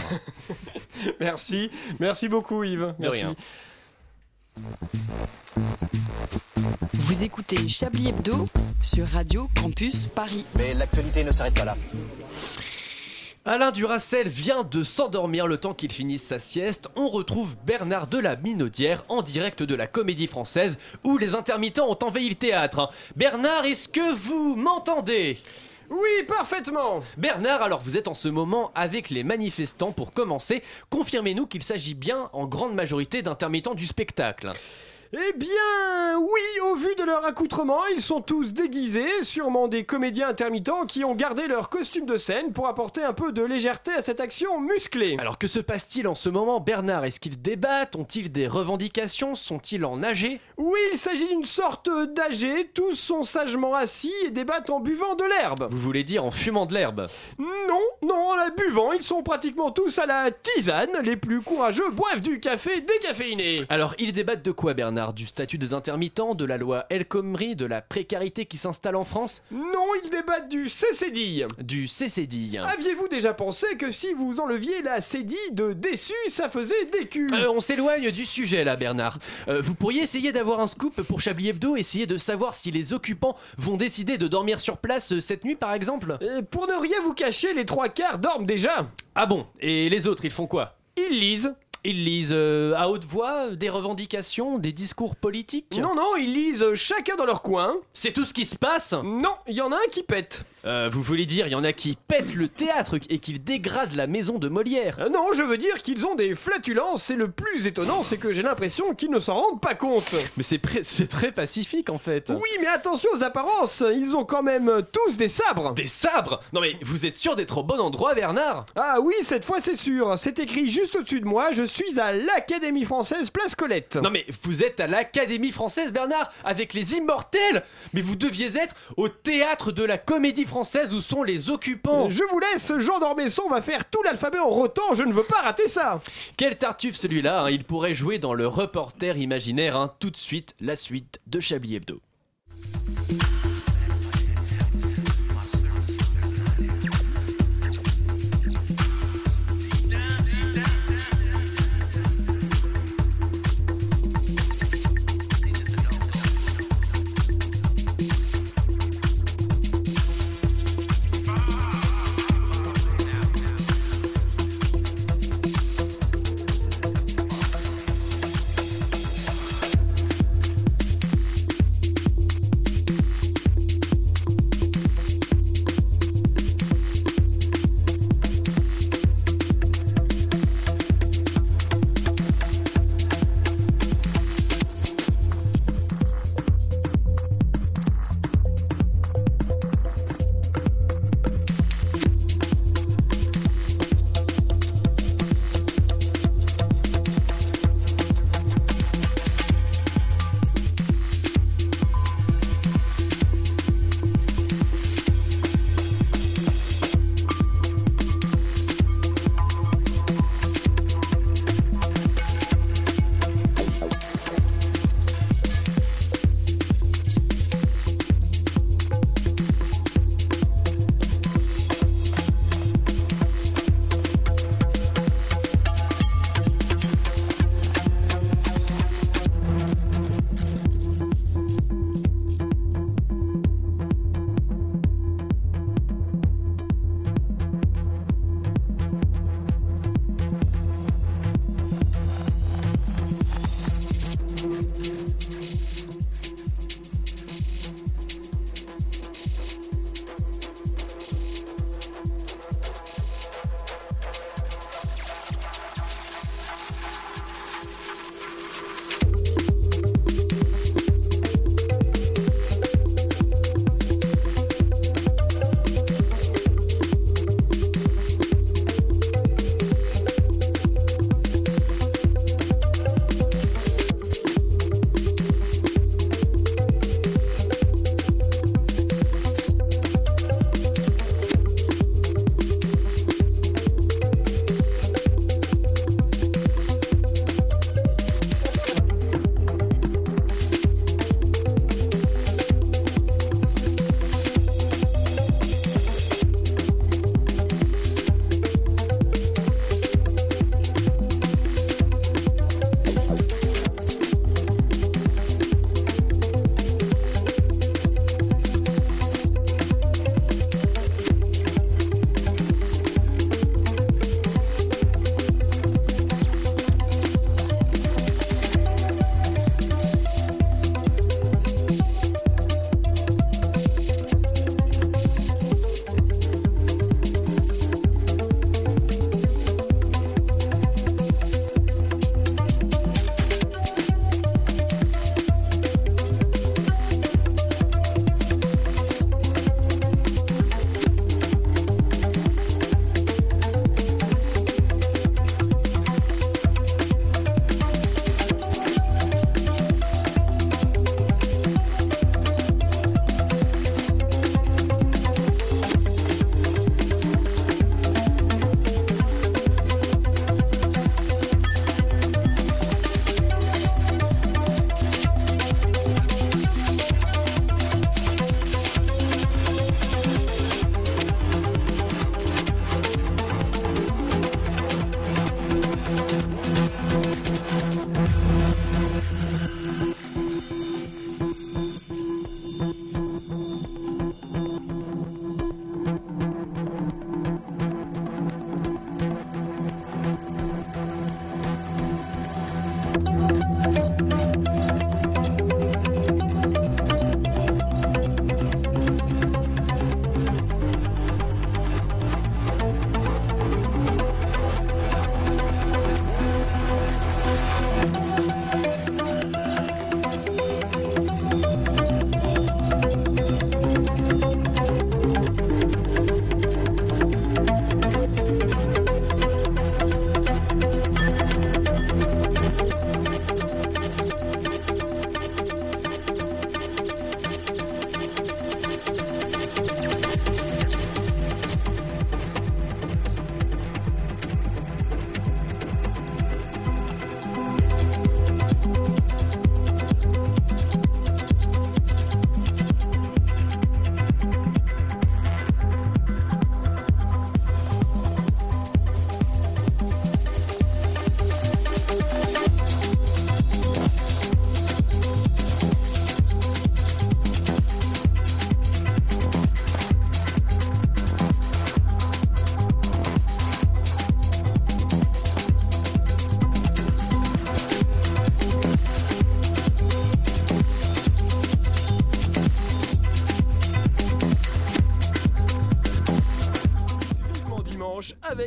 Merci, merci beaucoup Yves. De Merci. rien. Vous écoutez Chablis Hebdo sur Radio Campus Paris. Mais l'actualité ne s'arrête pas là. Alain Duracel vient de s'endormir le temps qu'il finisse sa sieste. On retrouve Bernard de la Minaudière en direct de la Comédie Française où les intermittents ont envahi le théâtre. Bernard, est-ce que vous m'entendez? Oui, parfaitement. Bernard, alors vous êtes en ce moment avec les manifestants pour commencer. Confirmez-nous qu'il s'agit bien en grande majorité d'intermittents du spectacle. Eh bien, oui, au vu de leur accoutrement, ils sont tous déguisés, sûrement des comédiens intermittents qui ont gardé leur costume de scène pour apporter un peu de légèreté à cette action musclée. Alors que se passe-t-il en ce moment, Bernard? Est-ce qu'ils débattent? Ont-ils des revendications? Sont-ils en AG Oui, il s'agit d'une sorte d'AG, tous sont sagement assis et débattent en buvant de l'herbe. Vous voulez dire en fumant de l'herbe? Non, non, en la buvant, ils sont pratiquement tous à la tisane, les plus courageux boivent du café décaféiné. Alors, ils débattent de quoi, Bernard? Du statut des intermittents, de la loi El Khomri, de la précarité qui s'installe en France Non, ils débattent du CCDI. Du CCDI Aviez-vous déjà pensé que si vous enleviez la CDI de déçu, ça faisait des culs? Euh, on s'éloigne du sujet là, Bernard. Euh, vous pourriez essayer d'avoir un scoop pour Chablis Hebdo, essayer de savoir si les occupants vont décider de dormir sur place euh, cette nuit, par exemple? Pour ne rien vous cacher, les trois quarts dorment déjà. Ah bon? Et les autres, ils font quoi? Ils lisent. Ils lisent euh, à haute voix des revendications, des discours politiques Non, non, ils lisent chacun dans leur coin. C'est tout ce qui se passe Non, il y en a un qui pète. Euh, Vous voulez dire, il y en a qui pètent le théâtre et qui dégradent la maison de Molière Euh, non, je veux dire qu'ils ont des flatulences et le plus étonnant, c'est que j'ai l'impression qu'ils ne s'en rendent pas compte. Mais c'est pré- c'est très pacifique en fait. Oui, mais attention aux apparences, ils ont quand même tous des sabres. Des sabres Non mais vous êtes sûr d'être au bon endroit, Bernard? Ah oui, cette fois c'est sûr. C'est écrit juste au-dessus de moi. Je suis à l'Académie française Place Colette. Non mais vous êtes à l'Académie française, Bernard, avec les immortels Mais vous deviez être au théâtre de la comédie française où sont les occupants Je vous laisse, Jean d'Ormesson va faire tout l'alphabet en rotant, je ne veux pas rater ça Quel tartuffe celui-là, hein, il pourrait jouer dans le reporter imaginaire, hein. tout de suite, la suite de Chablis Hebdo.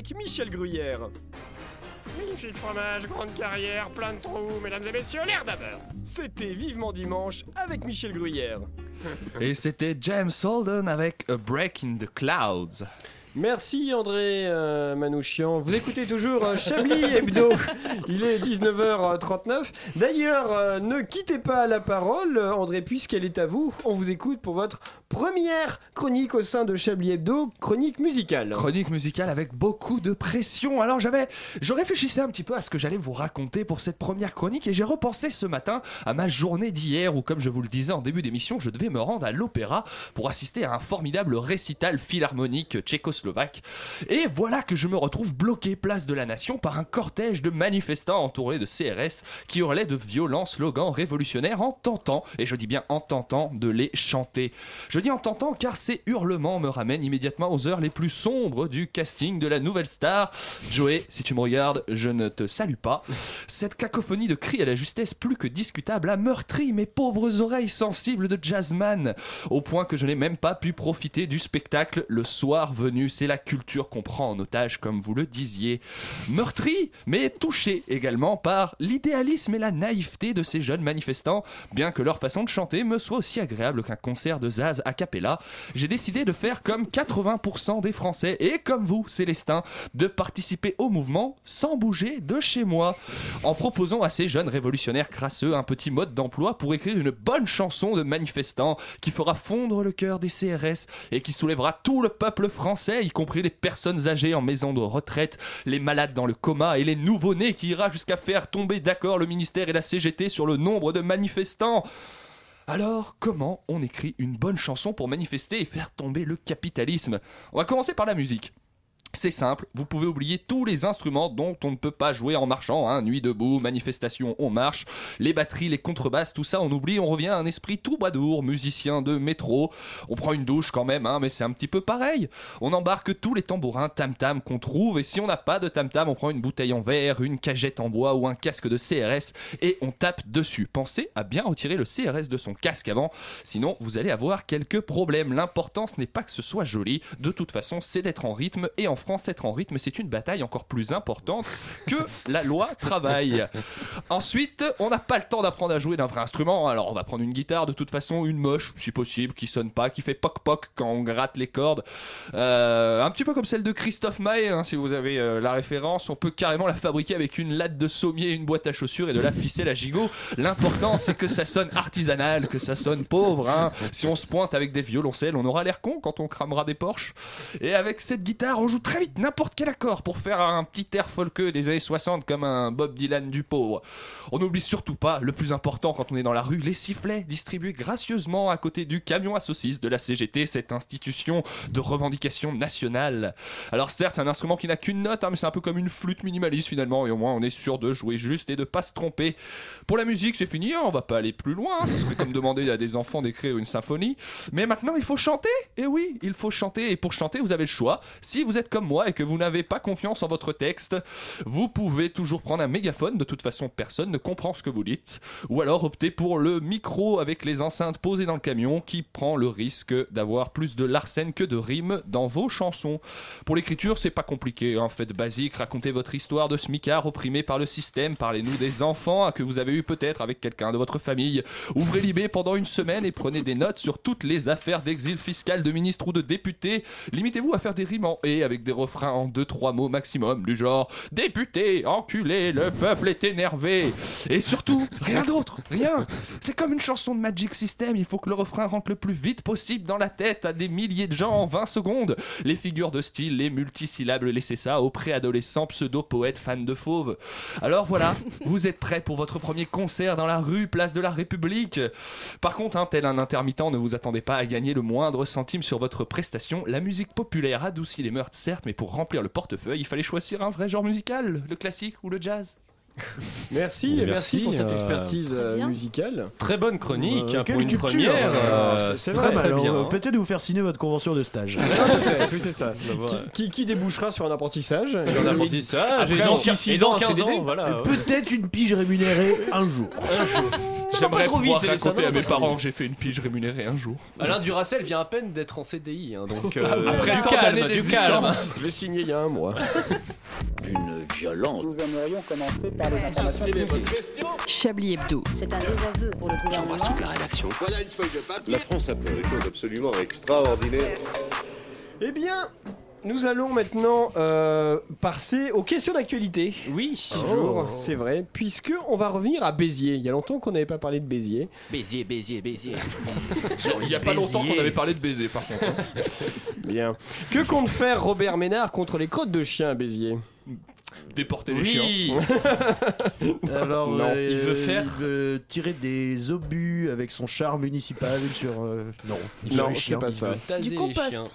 Avec Michel Gruyère. Magnifique fromage, grande carrière, plein de trous, mesdames et messieurs, l'air d'abord. C'était Vivement Dimanche avec Michel Gruyère. Et c'était James Holden avec A Break in the Clouds. Merci André euh, Manouchian. Vous écoutez toujours euh, Chablis Hebdo. Il est 19h39. D'ailleurs, euh, ne quittez pas la parole, André, puisqu'elle est à vous. On vous écoute pour votre première chronique au sein de Chablis Hebdo, chronique musicale. Chronique musicale avec beaucoup de pression. Alors j'avais, je réfléchissais un petit peu à ce que j'allais vous raconter pour cette première chronique et j'ai repensé ce matin à ma journée d'hier où, comme je vous le disais en début d'émission, je devais me rendre à l'opéra pour assister à un formidable récital philharmonique tchécoslovaque. Et voilà que je me retrouve bloqué place de la Nation par un cortège de manifestants entourés de CRS qui hurlaient de violents slogans révolutionnaires en tentant, et je dis bien en tentant, de les chanter. Je dis en tentant car ces hurlements me ramènent immédiatement aux heures les plus sombres du casting de la nouvelle star. Joey, si tu me regardes, je ne te salue pas. Cette cacophonie de cris à la justesse plus que discutable a meurtri mes pauvres oreilles sensibles de jazzman, au point que je n'ai même pas pu profiter du spectacle le soir venu. C'est la culture qu'on prend en otage, comme vous le disiez. Meurtri, mais touché également par l'idéalisme et la naïveté de ces jeunes manifestants, bien que leur façon de chanter me soit aussi agréable qu'un concert de Zaz a cappella. J'ai décidé de faire comme 80% des Français et comme vous, Célestin, de participer au mouvement sans bouger de chez moi, en proposant à ces jeunes révolutionnaires crasseux un petit mode d'emploi pour écrire une bonne chanson de manifestants qui fera fondre le cœur des CRS et qui soulèvera tout le peuple y compris les personnes âgées en maison de retraite, les malades dans le coma et les nouveau-nés qui ira jusqu'à faire tomber d'accord le ministère et la CGT sur le nombre de manifestants. Alors, comment on écrit une bonne chanson pour manifester et faire tomber le capitalisme? On va commencer par la musique. C'est simple, vous pouvez oublier tous les instruments dont on ne peut pas jouer en marchant, hein, nuit debout, manifestation, on marche, les batteries, les contrebasses, tout ça on oublie, on revient à un esprit tout badour, musicien de métro, on prend une douche quand même, hein, mais c'est un petit peu pareil, on embarque tous les tambourins tam-tam qu'on trouve, et si on n'a pas de tam-tam, on prend une bouteille en verre, une cagette en bois ou un casque de CRS, et on tape dessus. Pensez à bien retirer le CRS de son casque avant, sinon vous allez avoir quelques problèmes. L'important ce n'est pas que ce soit joli, de toute façon c'est d'être en rythme, et en France être en rythme c'est une bataille encore plus importante que la loi travail. Ensuite, on n'a pas le temps d'apprendre à jouer d'un vrai instrument, alors on va prendre une guitare de toute façon, une moche si possible, qui sonne pas, qui fait poc poc quand on gratte les cordes. Euh, un petit peu comme celle de Christophe Maé, hein, si vous avez euh, la référence, on peut carrément la fabriquer avec une latte de sommier, une boîte à chaussures et de la ficelle à gigot. L'important c'est que ça sonne artisanal, que ça sonne pauvre. hein. Si on se pointe avec des violoncelles, on aura l'air con quand on cramera des Porsche. Et avec cette guitare, on joue très vite n'importe quel accord pour faire un petit air folkeux des années 60 comme un Bob Dylan du pauvre. On n'oublie surtout pas le plus important quand on est dans la rue, les sifflets distribués gracieusement à côté du camion à saucisses de la CGT, cette institution de revendication nationale. Alors certes, c'est un instrument qui n'a qu'une note, hein, mais c'est un peu comme une flûte minimaliste finalement, et au moins on est sûr de jouer juste et de pas se tromper. Pour la musique, c'est fini, hein, on va pas aller plus loin, hein, ce serait comme demander à des enfants d'écrire une symphonie. Mais maintenant, il faut chanter. Et oui, il faut chanter. Et pour chanter, vous avez le choix. Si vous êtes comme moi et que vous n'avez pas confiance en votre texte, vous pouvez toujours prendre un mégaphone. De toute façon, personne ne comprend ce que vous dites. Ou alors opter pour le micro avec les enceintes posées dans le camion qui prend le risque d'avoir plus de larcène que de rimes dans vos chansons. Pour l'écriture, c'est pas compliqué. En fait, basique, racontez votre histoire de smicard opprimé par le système. Parlez-nous des enfants que vous avez eu peut-être avec quelqu'un de votre famille. Ouvrez l'IB pendant une semaine et prenez des notes sur toutes les affaires d'exil fiscal de ministres ou de députés. Limitez-vous à faire des rimes en et avec des refrains en deux trois mots maximum, du genre député, enculé, le peuple est énervé. Et surtout, rien d'autre, rien. C'est comme une chanson de Magic System, il faut que le refrain rentre le plus vite possible dans la tête à des milliers de gens en 20 secondes. Les figures de style, les multisyllabes, laissez ça aux préadolescents pseudo-poètes fans de fauves. Alors voilà, vous êtes prêts pour votre premier concert dans la rue, place de la République? Par contre, hein, tel un intermittent, ne vous attendez pas à gagner le moindre centime sur votre prestation. La musique populaire adoucit les meurtres, certes, mais pour remplir le portefeuille, il fallait choisir un vrai genre musical, le classique ou le jazz. Merci, merci, Merci, pour cette euh, expertise euh, musicale. Très bonne chronique Euh, hein, pour une culture, première. euh, euh, c'est- très vrai, très Alors, bien. euh, hein. Peut-être vous faire signer votre convention de stage. Peut-être, oui, c'est ça. Bah. Qui, qui, qui débouchera sur un apprentissage Et on a menti ça. J'ai Après, dans en 6 six ans, ans, un 15 CDD. ans, voilà. ouais. Peut-être une pige rémunérée un jour. J'aimerais trop vite, pouvoir les raconter à mes parents vite. que j'ai fait une pige rémunérée un jour. Alain Duracel vient à peine d'être en CDI, hein, donc euh, Après du tant calme, d'années du calme. Je l'ai signé il y a un mois. Une violence. Nous aimerions commencer par les informations publiques. Chablis Hebdo. C'est un désaveu pour le gouvernement. la rédaction. Voilà une feuille de papier. La France a fait des choses absolument extraordinaires. Eh bien, nous allons maintenant euh, passer aux questions d'actualité. Oui, Toujours, c'est vrai, puisque on va revenir à Béziers. Il y a longtemps qu'on n'avait pas parlé de Béziers. Béziers, Béziers, Béziers. Il y a pas longtemps qu'on avait parlé de baiser par contre. Bien. Que compte faire Robert Ménard contre les crottes de chien à Béziers? Déporter les chiens. Oui, Alors, Non, euh, il veut faire- il veut tirer des obus avec son char municipal sur. euh, Non, Non, c'est chiens. pas ça. Du compost.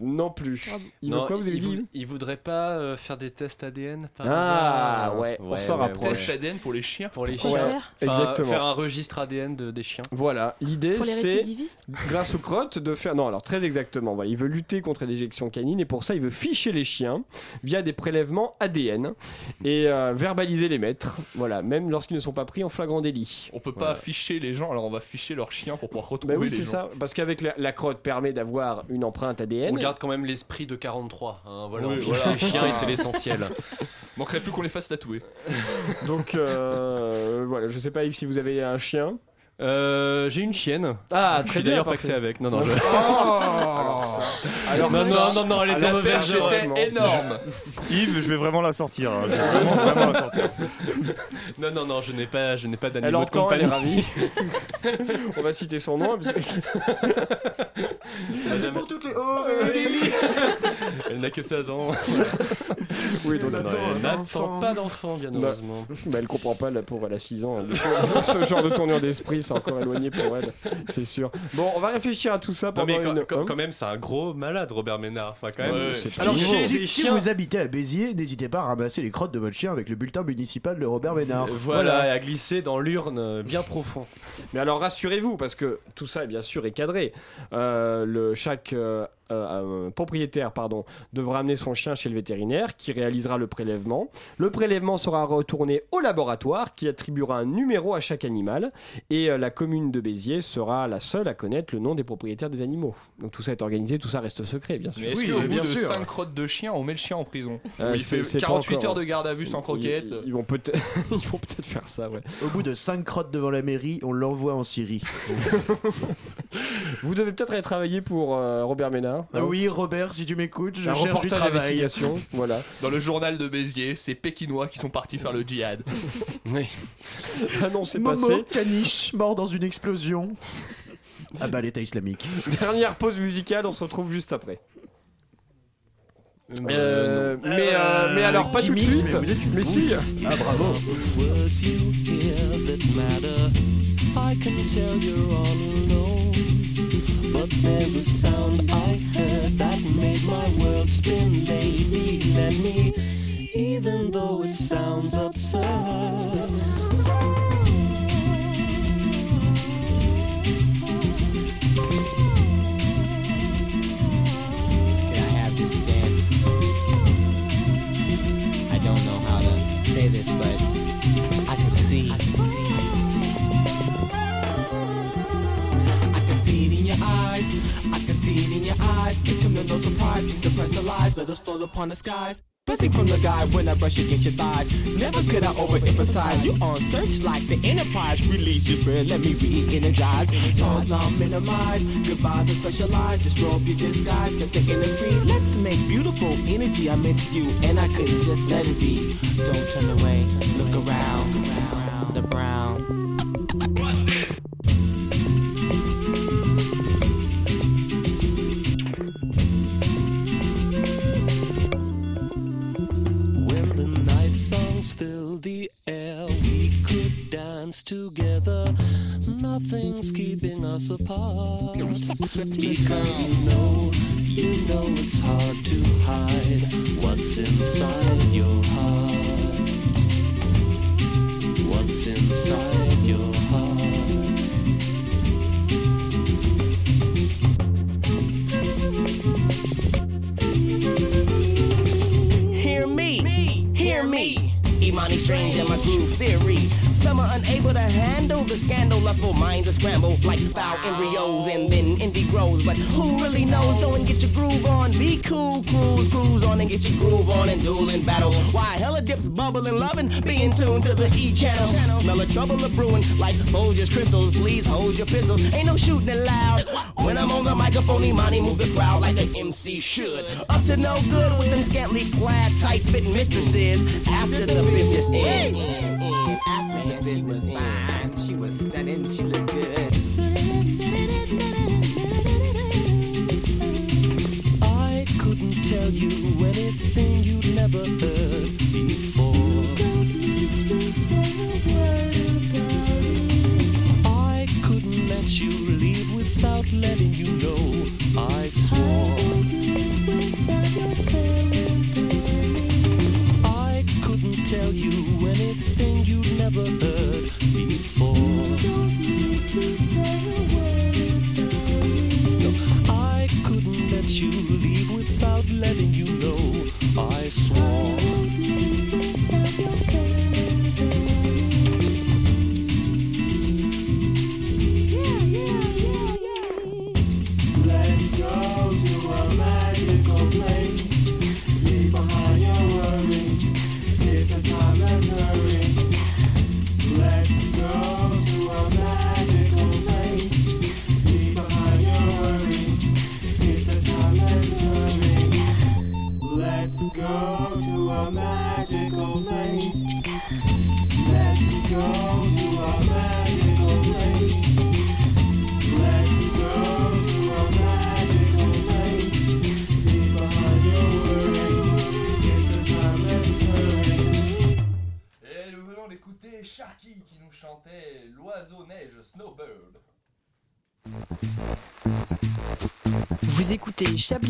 Non plus. Il veut Non, quoi, vous avez il, dit vou- il voudrait pas euh, faire des tests ADN par Ah, hasard ouais, on s'en rapproche. Test ADN pour les chiens. Pour les chiens. Enfin, Exactement. Faire un registre ADN de, des chiens. Voilà, l'idée c'est grâce aux crottes de faire non alors très exactement voilà il veut lutter contre l'éjection canine et pour ça il veut ficher les chiens via des prélèvements ADN et euh, verbaliser les maîtres voilà même lorsqu'ils ne sont pas pris en flagrant délit On peut pas Voilà. afficher les gens, alors on va ficher leurs chiens pour pouvoir bah retrouver oui les c'est gens. ça parce qu'avec la, la crotte permet d'avoir une empreinte ADN On garde quand même l'esprit de 43. hein, voilà, Oui, on fiche voilà. les chiens et c'est l'essentiel. Manquerait plus qu'on les fasse tatouer. donc euh, voilà je sais pas Yves si vous avez un chien Euh, J'ai une chienne. ah très bien d'ailleurs paxé avec. Non, non, je... alors ça alors non, ça- non, non, non, elle était mauvaise. J'étais énorme. Yves, je vais vraiment la sortir. hein. Je vais vraiment, vraiment la sortir. Non, non, non, je n'ai pas, je n'ai pas elle d'animaux de entend elle est compagnie. ravie on va citer son nom parce que- Madame- Pour toutes les. Elle n'a que 16 ans. oui donc elle n'attend pas d'enfant, bien Bah, heureusement. Bah, elle comprend pas, la pauvre, elle a 6 ans. Ce genre de tournure d'esprit, c'est encore éloigné pour elle, c'est sûr. Bon, on va réfléchir à tout ça Non, pendant mais quand, une... quand- quand même, c'est un gros malade, Robert Ménard. Enfin, quand même. Ouais, c'est Alors, si, vous habitez à Béziers, n'hésitez pas à ramasser les crottes de votre chien avec le bulletin municipal de Robert Ménard. Voilà, et à glisser dans l'urne euh, bien profond. Mais alors rassurez-vous, parce que tout ça, bien sûr, est cadré. Euh, le, chaque euh, euh, propriétaire pardon, devra amener son chien chez le vétérinaire qui réalisera le prélèvement. Le prélèvement sera retourné au laboratoire qui attribuera un numéro à chaque animal. Et euh, la commune de Béziers sera la seule à connaître le nom des propriétaires des animaux. Donc tout ça est organisé, tout ça reste secret, bien sûr. Mais est-ce Oui, qu'au bout de sûr. 5 crottes de chien, on met le chien en prison Euh, Il c'est- fait c'est pas 48 encore, heures de garde à vue sans croquette. Ils, ils vont peut-être ils vont peut-être faire ça, ouais. Au bout de 5 crottes devant la mairie, on l'envoie en Syrie. Vous devez peut-être aller travailler pour euh, Robert Ménard. Ah oui, Robert, si tu m'écoutes, je un cherche du travail. voilà. Dans le journal de Béziers, c'est Pékinois qui sont partis faire le djihad. Oui. Ah non, c'est Momo passé. Caniche, mort dans une explosion. Ah bah l'État islamique. Dernière pause musicale, on se retrouve juste après. Euh, Euh, mais, euh, mais alors, pas tout de suite. mais une Mais si. Ah bravo. There's a sound I heard that made my world spin, baby. Let me, even though it sounds absurd. No surprise. These suppress the lies. Let us fall upon the skies. Pressing from the guy when I brush against your thighs. Never could I overemphasize. You on search like the enterprise. Release your spirit, let me re-energize. Songs now minimize. Goodbyes are specialized. Disrobe your disguise. Thinking it free. Let's make beautiful energy. I meant to you, and I couldn't just let it be. Don't turn away. Look around. The brown. The air, we could dance together. Nothing's keeping us apart. Because you know, you know it's hard to hide what's inside your heart. what's inside your heart. Hear me, hear me. Imani Strange and my groove theory. Some are unable to handle the scandal. Lustful minds are scrambled like foul embryos, and then envy grows. But who really knows? Go and get your groove on. Be cool, cruise, cruise on and get your groove on and duel and battle. Why hella dips bubbling, loving, be in tune to the E channel. Smell of trouble of brewing like Folgers crystals. Please hold your pistols. Ain't no shooting allowed. When I'm on the microphone, Imani move the crowd like an MC should. Up to no good with them scantily clad, tight fitting mistresses. After the business end. After business fine, she was stunning, she looked good. I couldn't tell you anything you'd never heard before. I couldn't let you leave without letting you know. I swore. Never heard before.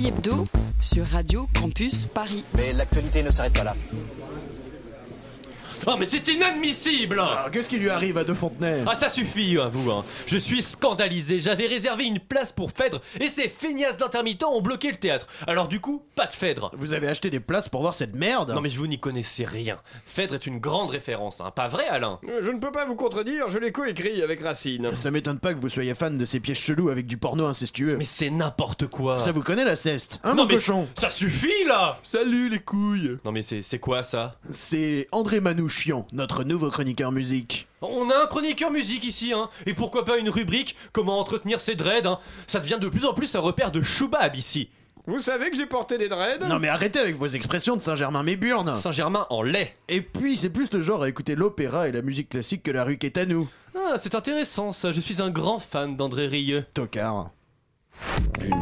Hebdo sur Radio Campus Paris. Mais l'actualité ne s'arrête pas là. Oh mais c'est inadmissible Qu'est-ce qui lui arrive à De Fontenay Ah ça suffit à vous hein. Je suis scandalisé, j'avais réservé une place pour Phèdre et ces feignasses d'intermittents ont bloqué le théâtre. Alors du coup, pas de Phèdre. Vous avez acheté des places pour voir cette merde Non mais vous n'y connaissez rien. Phèdre est une grande référence, hein. pas vrai Alain? Je ne peux pas vous contredire, je l'ai coécrit avec Racine. Ça m'étonne pas que vous soyez fan de ces pièges chelous avec du porno incestueux. Mais c'est n'importe quoi Ça vous connaît la ceste Hein Non mon mais cochon? ça suffit là Salut les couilles Non mais c'est c'est quoi ça? C'est André Manouchian, notre nouveau chroniqueur musique. On a un chroniqueur musique ici, hein. Et pourquoi pas une rubrique Comment entretenir ses dreads, hein. Ça devient de plus en plus un repère de choubab ici. Vous savez que j'ai porté des dreads? Non mais arrêtez avec vos expressions de Saint-Germain-Méburne Saint-Germain en lait. Et puis c'est plus le genre à écouter l'opéra et la musique classique que la rue est à nous. Ah, c'est intéressant ça. Je suis un grand fan d'André Rieu. Tocard. Une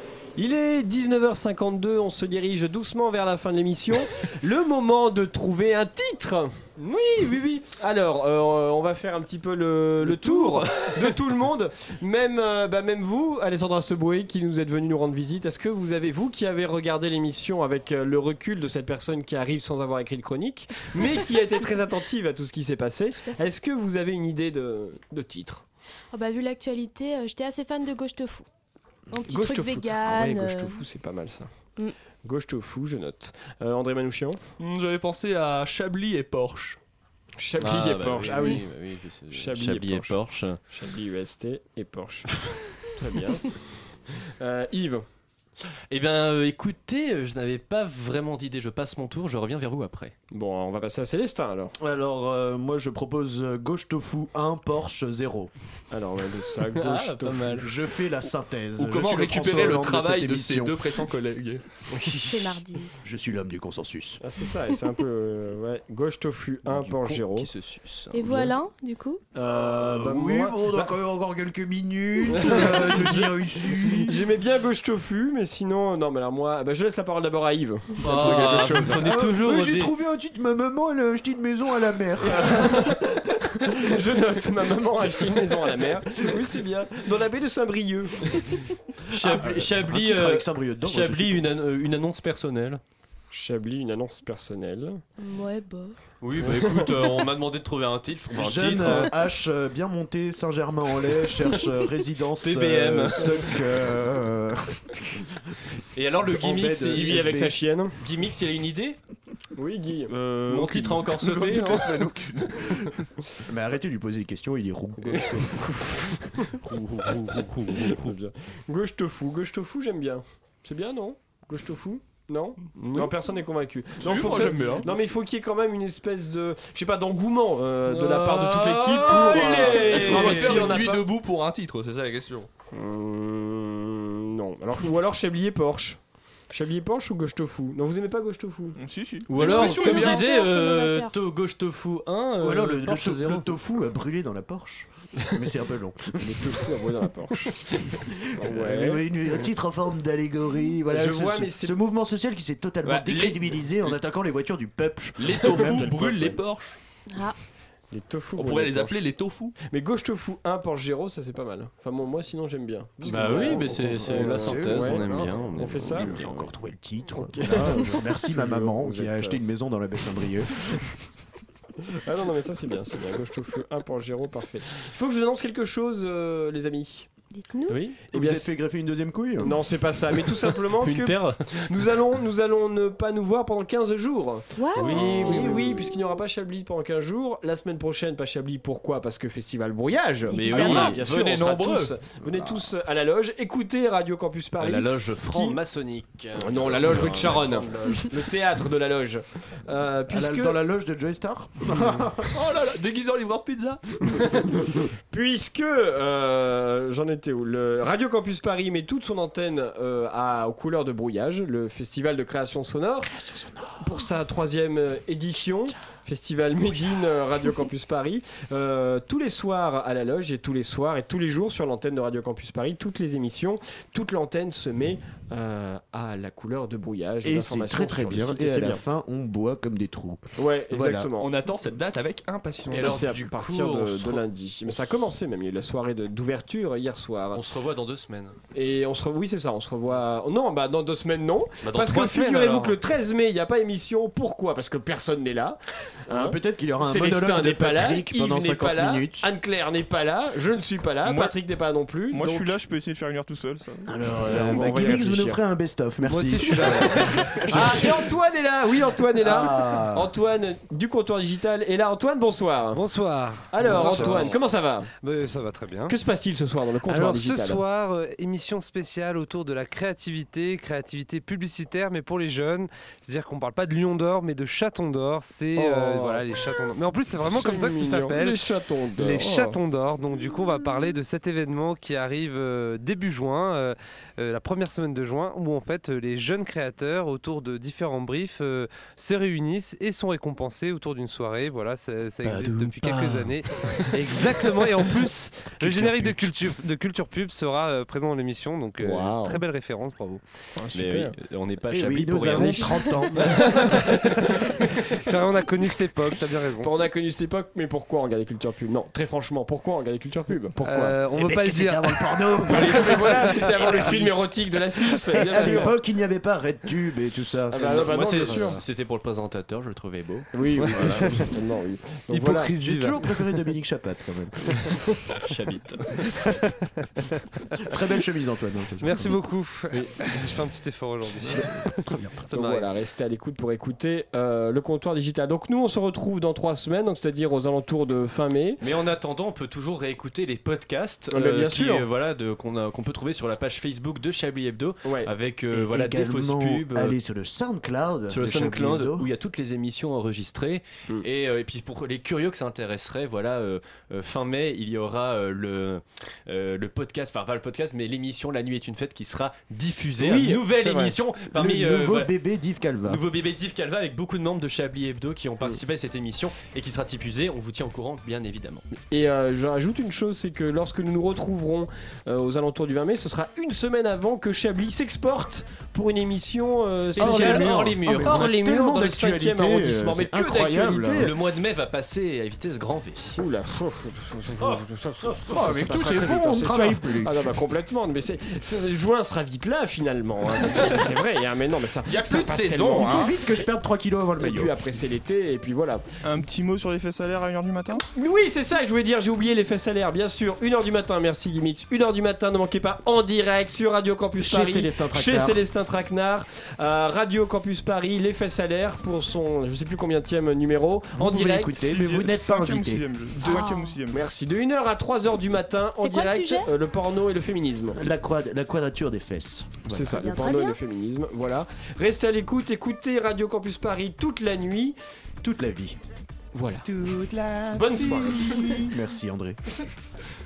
Il est 19h52, on se dirige doucement vers la fin de l'émission. le moment de trouver un titre Oui, oui, oui. Alors, euh, on va faire un petit peu le, le tour de tout le monde. Même, euh, bah, même vous, Alessandra Seboué, qui nous êtes venu nous rendre visite. Est-ce que vous avez, vous qui avez regardé l'émission avec euh, le recul de cette personne qui arrive sans avoir écrit de chronique, mais qui a été très attentive à tout ce qui s'est passé, est-ce que vous avez une idée de, de titre? Oh bah, vu l'actualité, euh, j'étais assez fan de Gauche Tofu. Un petit Gauche truc tofu. vegan. Ah ouais, gauche euh, tofu, c'est pas mal ça. Mm. Gauche tofu, je note. Euh, André Manouchian Hmm, J'avais pensé à Chablis et Porsche. Chablis Ah, et bah Porsche. oui, ah oui. oui, bah oui, je sais. Chablis, Chablis et. Porsche. Chablis UST et Porsche. Très bien. Euh, Yves. Eh bien, euh, écoutez, euh, je n'avais pas vraiment d'idée. Je passe mon tour, je reviens vers vous après. Bon, on va passer à Célestin alors. Alors euh, moi je propose euh, gauche tofu 1, Porsche 0. Alors, on va mettre ça gauche Ah, pas tofu. mal. Je fais la synthèse. Ou Je comment suis récupérer le Hollande travail cette de ses émission. deux pressants collègues? C'est mardi. Je suis l'homme du consensus. Ah, c'est ça, et c'est un peu. euh, ouais, gauche tofu 1, Du Porsche con 0. Qui se suce. Et vous, Alain, du coup? Euh, bah, oui, moi- bon, on a bah, quand même encore quelques minutes euh, de dire ici. J'aimais bien gauche tofu, mais sinon, non, mais alors moi, bah, je laisse la parole d'abord à Yves. Ah, quelque chose. vous prenez toujours J'ai des- trouvé un titre, ma maman elle a acheté une maison à la mer. Je note, ma maman a acheté une maison à la mer. Oui, c'est bien. Dans la baie de Saint-Brieuc. Chablis, un Chablis, titre euh, avec Saint-Brieuc dedans, moi, je Chablis, suis une, an- euh, une annonce personnelle. Chablis, une annonce personnelle. Ouais, bof. Oui, bah écoute, euh, on m'a demandé de trouver un titre. Je trouve un Jeune titre. euh, hein. H euh, bien monté Saint-Germain-en-Laye cherche euh, résidence PBM. euh, Suck, euh, Et alors le en gimmick, c'est vit avec sa chienne. Gimmick, il a une idée Oui, Guy. Euh, Mon aucune. titre a encore sauté. aucune. Mais arrêtez de lui poser des questions, il est roux. Gauche tofu, gauche tofu, j'aime bien. C'est bien, non Gauche tofu non Non, personne n'est convaincu. Non, Si, faut moi, que ça- j'aime bien. non, mais il faut qu'il y ait quand même une espèce de, je sais pas, d'engouement euh, de la part de toute l'équipe pour. allez Est-ce qu'on Non, va mais faire si on une a nuit pas- debout pour un titre C'est ça la question. Hum, non. Alors, ou alors Chablis et Porsche. Chablis et Porsche ou gauche tofu? Non, vous aimez pas gauche tofu? Si, si. Ou alors, comme disait euh, Gauche Tofu 1, Ou alors le, euh, le Porsche to- 0. le tofu a brûlé dans la Porsche. Mais c'est un peu long. Le tofu à brûler dans la Porsche. Euh, ouais. une- un titre en forme d'allégorie. Voilà, Je ce, vois, ce- mais c'est- ce mouvement social qui s'est totalement les- décrédibilisé en attaquant les voitures du peuple. Les tofu brûlent le les. Porsche. Ah, Les tofu. On pourrait les Porsche. appeler les tofu. Mais gauche tofu 1 Porsche 0, ça c'est pas mal. Enfin bon, moi sinon j'aime bien. Parce Bah oui, ouais, mais c'est la synthèse, ouais, on aime bien. On fait ça J'ai encore trouvé le titre. Ok. Voilà, je remercie ma maman qui a acheté euh, une maison dans la baie Saint-Brieuc. Ah non, non, mais ça c'est bien, c'est bien. Gauche tofu 1 Porsche 0, parfait. Il faut que je vous annonce quelque chose, euh, les amis. Dites-nous. Oui, Eh vous bien, êtes fait greffer une deuxième couille? Non, c'est pas ça, mais tout simplement une que paire. nous allons, nous allons ne pas nous voir pendant 15 jours. What? Oui, Oui, oui, puisqu'il n'y aura pas Chablis pendant 15 jours. La semaine prochaine, pas Chablis. Pourquoi? Parce que Festival Brouillage. Mais oui, bien sûr, venez on sera nombreux. tous- venez tous à la loge. Écoutez Radio Campus Paris. la loge franc-maçonnique. Ah Non, la loge rue de Charonne. Le théâtre de la loge. Euh, puisque, Dans la loge de Joy Star Oh là là, déguisé en livreur pizza. puisque euh, j'en étais Le Radio Campus Paris met toute son antenne euh, à, aux couleurs de brouillage, le festival de création sonore, pour sa troisième euh, édition. Festival Médine euh, Radio Campus Paris, euh, tous les soirs à la loge et tous les soirs et tous les jours sur l'antenne de Radio Campus Paris, toutes les émissions, toute l'antenne se met euh, à la couleur de brouillage. Et c'est très très bien. site, Et à c'est la bien. fin, on boit comme des trous. Ouais, Voilà. exactement. On attend cette date avec impatience. Et alors, c'est à du partir coup, de, lundi. Mais ça a commencé même. Il y a eu la soirée de- d'ouverture hier soir. On se revoit dans deux semaines. Et on se revoit, oui, c'est ça, on se revoit. Non, bah dans deux semaines, non. Bah, dans Parce que figurez-vous alors. que le 13 mai, il n'y a pas émission. Pourquoi? Parce que personne n'est là. Hein Peut-être qu'il y aura un Célestin monologue de n'est pas là, Patrick pendant n'est 50 pas là, minutes. Anne-Claire n'est pas là, je ne suis pas là, Moi- Patrick n'est pas là non plus. Moi, je suis là, je peux essayer de faire une heure tout seul. Ça. Alors, on euh, bah, vous nous ferez un best-of. Merci. Moi aussi, je suis là. Ah, et Antoine est là Oui, Antoine est là. Ah. Antoine du comptoir digital est là. Antoine, bonsoir. Bonsoir. Alors, Bonsoir. Antoine, comment ça va? Ça va très bien. Que se passe-t-il ce soir dans le comptoir Alors digital? ce soir, euh, émission spéciale autour de la créativité, créativité publicitaire, mais pour les jeunes. C'est-à-dire qu'on parle pas de lion d'or, mais de chaton d'or. C'est euh, Oh. voilà les chatons d'or. Mais en plus, c'est vraiment comme ça que ça s'appelle. Les chatons d'or. Les chatons d'or. Donc du coup, on va parler de cet événement qui arrive euh, début juin, euh, euh, la première semaine de juin, où en fait les jeunes créateurs autour de différents briefs euh, se réunissent et sont récompensés autour d'une soirée. Voilà, ça, ça existe depuis quelques années. Exactement. Et en plus, le Culture générique de culture de culture pub sera euh, présent dans l'émission. Donc euh, très belle référence, bravo. Ah, Mais oui, on n'est pas Eh Chablis oui, pour rien. avons 30 ans. C'est vrai, on a connu cette époque. T'as bien raison. On a connu cette époque, mais pourquoi regarder Culture Pub? Non, très franchement, pourquoi regarder Culture Pub? Pourquoi? Euh, on Eh veut pas le dire. avant le porno. Parce que mais voilà, c'était avant le film érotique de la 6, bien À l'époque, il n'y avait pas RedTube et tout ça. Ah bah non, bah Moi, non, c'est- sûr. c'était pour le présentateur, je le trouvais beau. Oui, oui, sûr, certainement, oui. Donc voilà. Hypocrisie. J'ai toujours préféré Dominique Chapat quand même. J'habite. Très belle chemise, Antoine. hein, Merci beaucoup. Je fais un petit effort aujourd'hui. Très bien. Ça Donc voilà, restez à l'écoute pour écouter euh, le comptoir digital. Donc nous, on se retrouve dans trois semaines, donc c'est-à-dire aux alentours de fin mai. Mais en attendant, on peut toujours réécouter les podcasts Ah, mais bien qui, sûr. euh, voilà, qu'on peut trouver sur la page Facebook de Chablis Hebdo Ouais. avec euh, Et voilà, des fausses pubs. euh, Allez sur le SoundCloud. sur le SoundCloud Hebdo. où il y a toutes les émissions enregistrées Mm. et, euh, et puis pour les curieux que ça intéresserait voilà euh, euh, fin mai il y aura euh, le euh, le podcast enfin pas le podcast mais l'émission La nuit est une fête qui sera diffusée Oui, nouvelle vrai. émission parmi le euh, nouveau bébé d'Yves Calva. nouveau bébé d'Yves Calva avec beaucoup de membres de Chablis Hebdo qui ont Oui, participer à cette émission et qui sera diffusée. On vous tient au courant, bien évidemment. Et euh, je rajoute une chose, c'est que lorsque nous nous retrouverons euh, aux alentours du 20 mai, ce sera une semaine avant que Chablis s'exporte pour une émission euh, Spéciale hors les murs. Hors les murs dans le d'actualité, 5e arrondissement. euh, Mais que incroyable. d'actualité Le mois de mai va passer à vitesse grand V. Oula. Oh, avec tout, c'est bon, on ne travaille plus. Ah non, bah complètement. Mais c'est, c'est- juin sera vite là finalement. hein. C'est vrai. hein, Mais non, mais ça. Il y a plus de saison, tellement hein. vite. Que je perde 3 kilos avant le Et maillot. puis après c'est l'été et puis voilà. Un petit mot sur les faits salaires à 1h du matin? Oui, c'est ça que je voulais dire. J'ai oublié l'effet salaire, bien sûr. 1h du matin, merci Gimmix. 1h du matin, ne manquez pas en direct sur Radio Campus Chez Paris. Célestin. Chez Célestin Traquenard. Euh, Radio Campus Paris, l'effet salaire pour son, je sais plus combien de numéro. Vous en direct. mais vous n'êtes pas invité. sixième, je- sixième. Merci. De 1h à 3h du matin, en quoi direct, euh, le porno et le féminisme. La, quad- la quadrature des fesses. C'est ça, bien, le porno et le féminisme. Voilà. Restez à l'écoute, écoutez Radio Campus Paris toute la nuit. Toute la vie. Voilà. Toute la Bonne soirée. Merci André.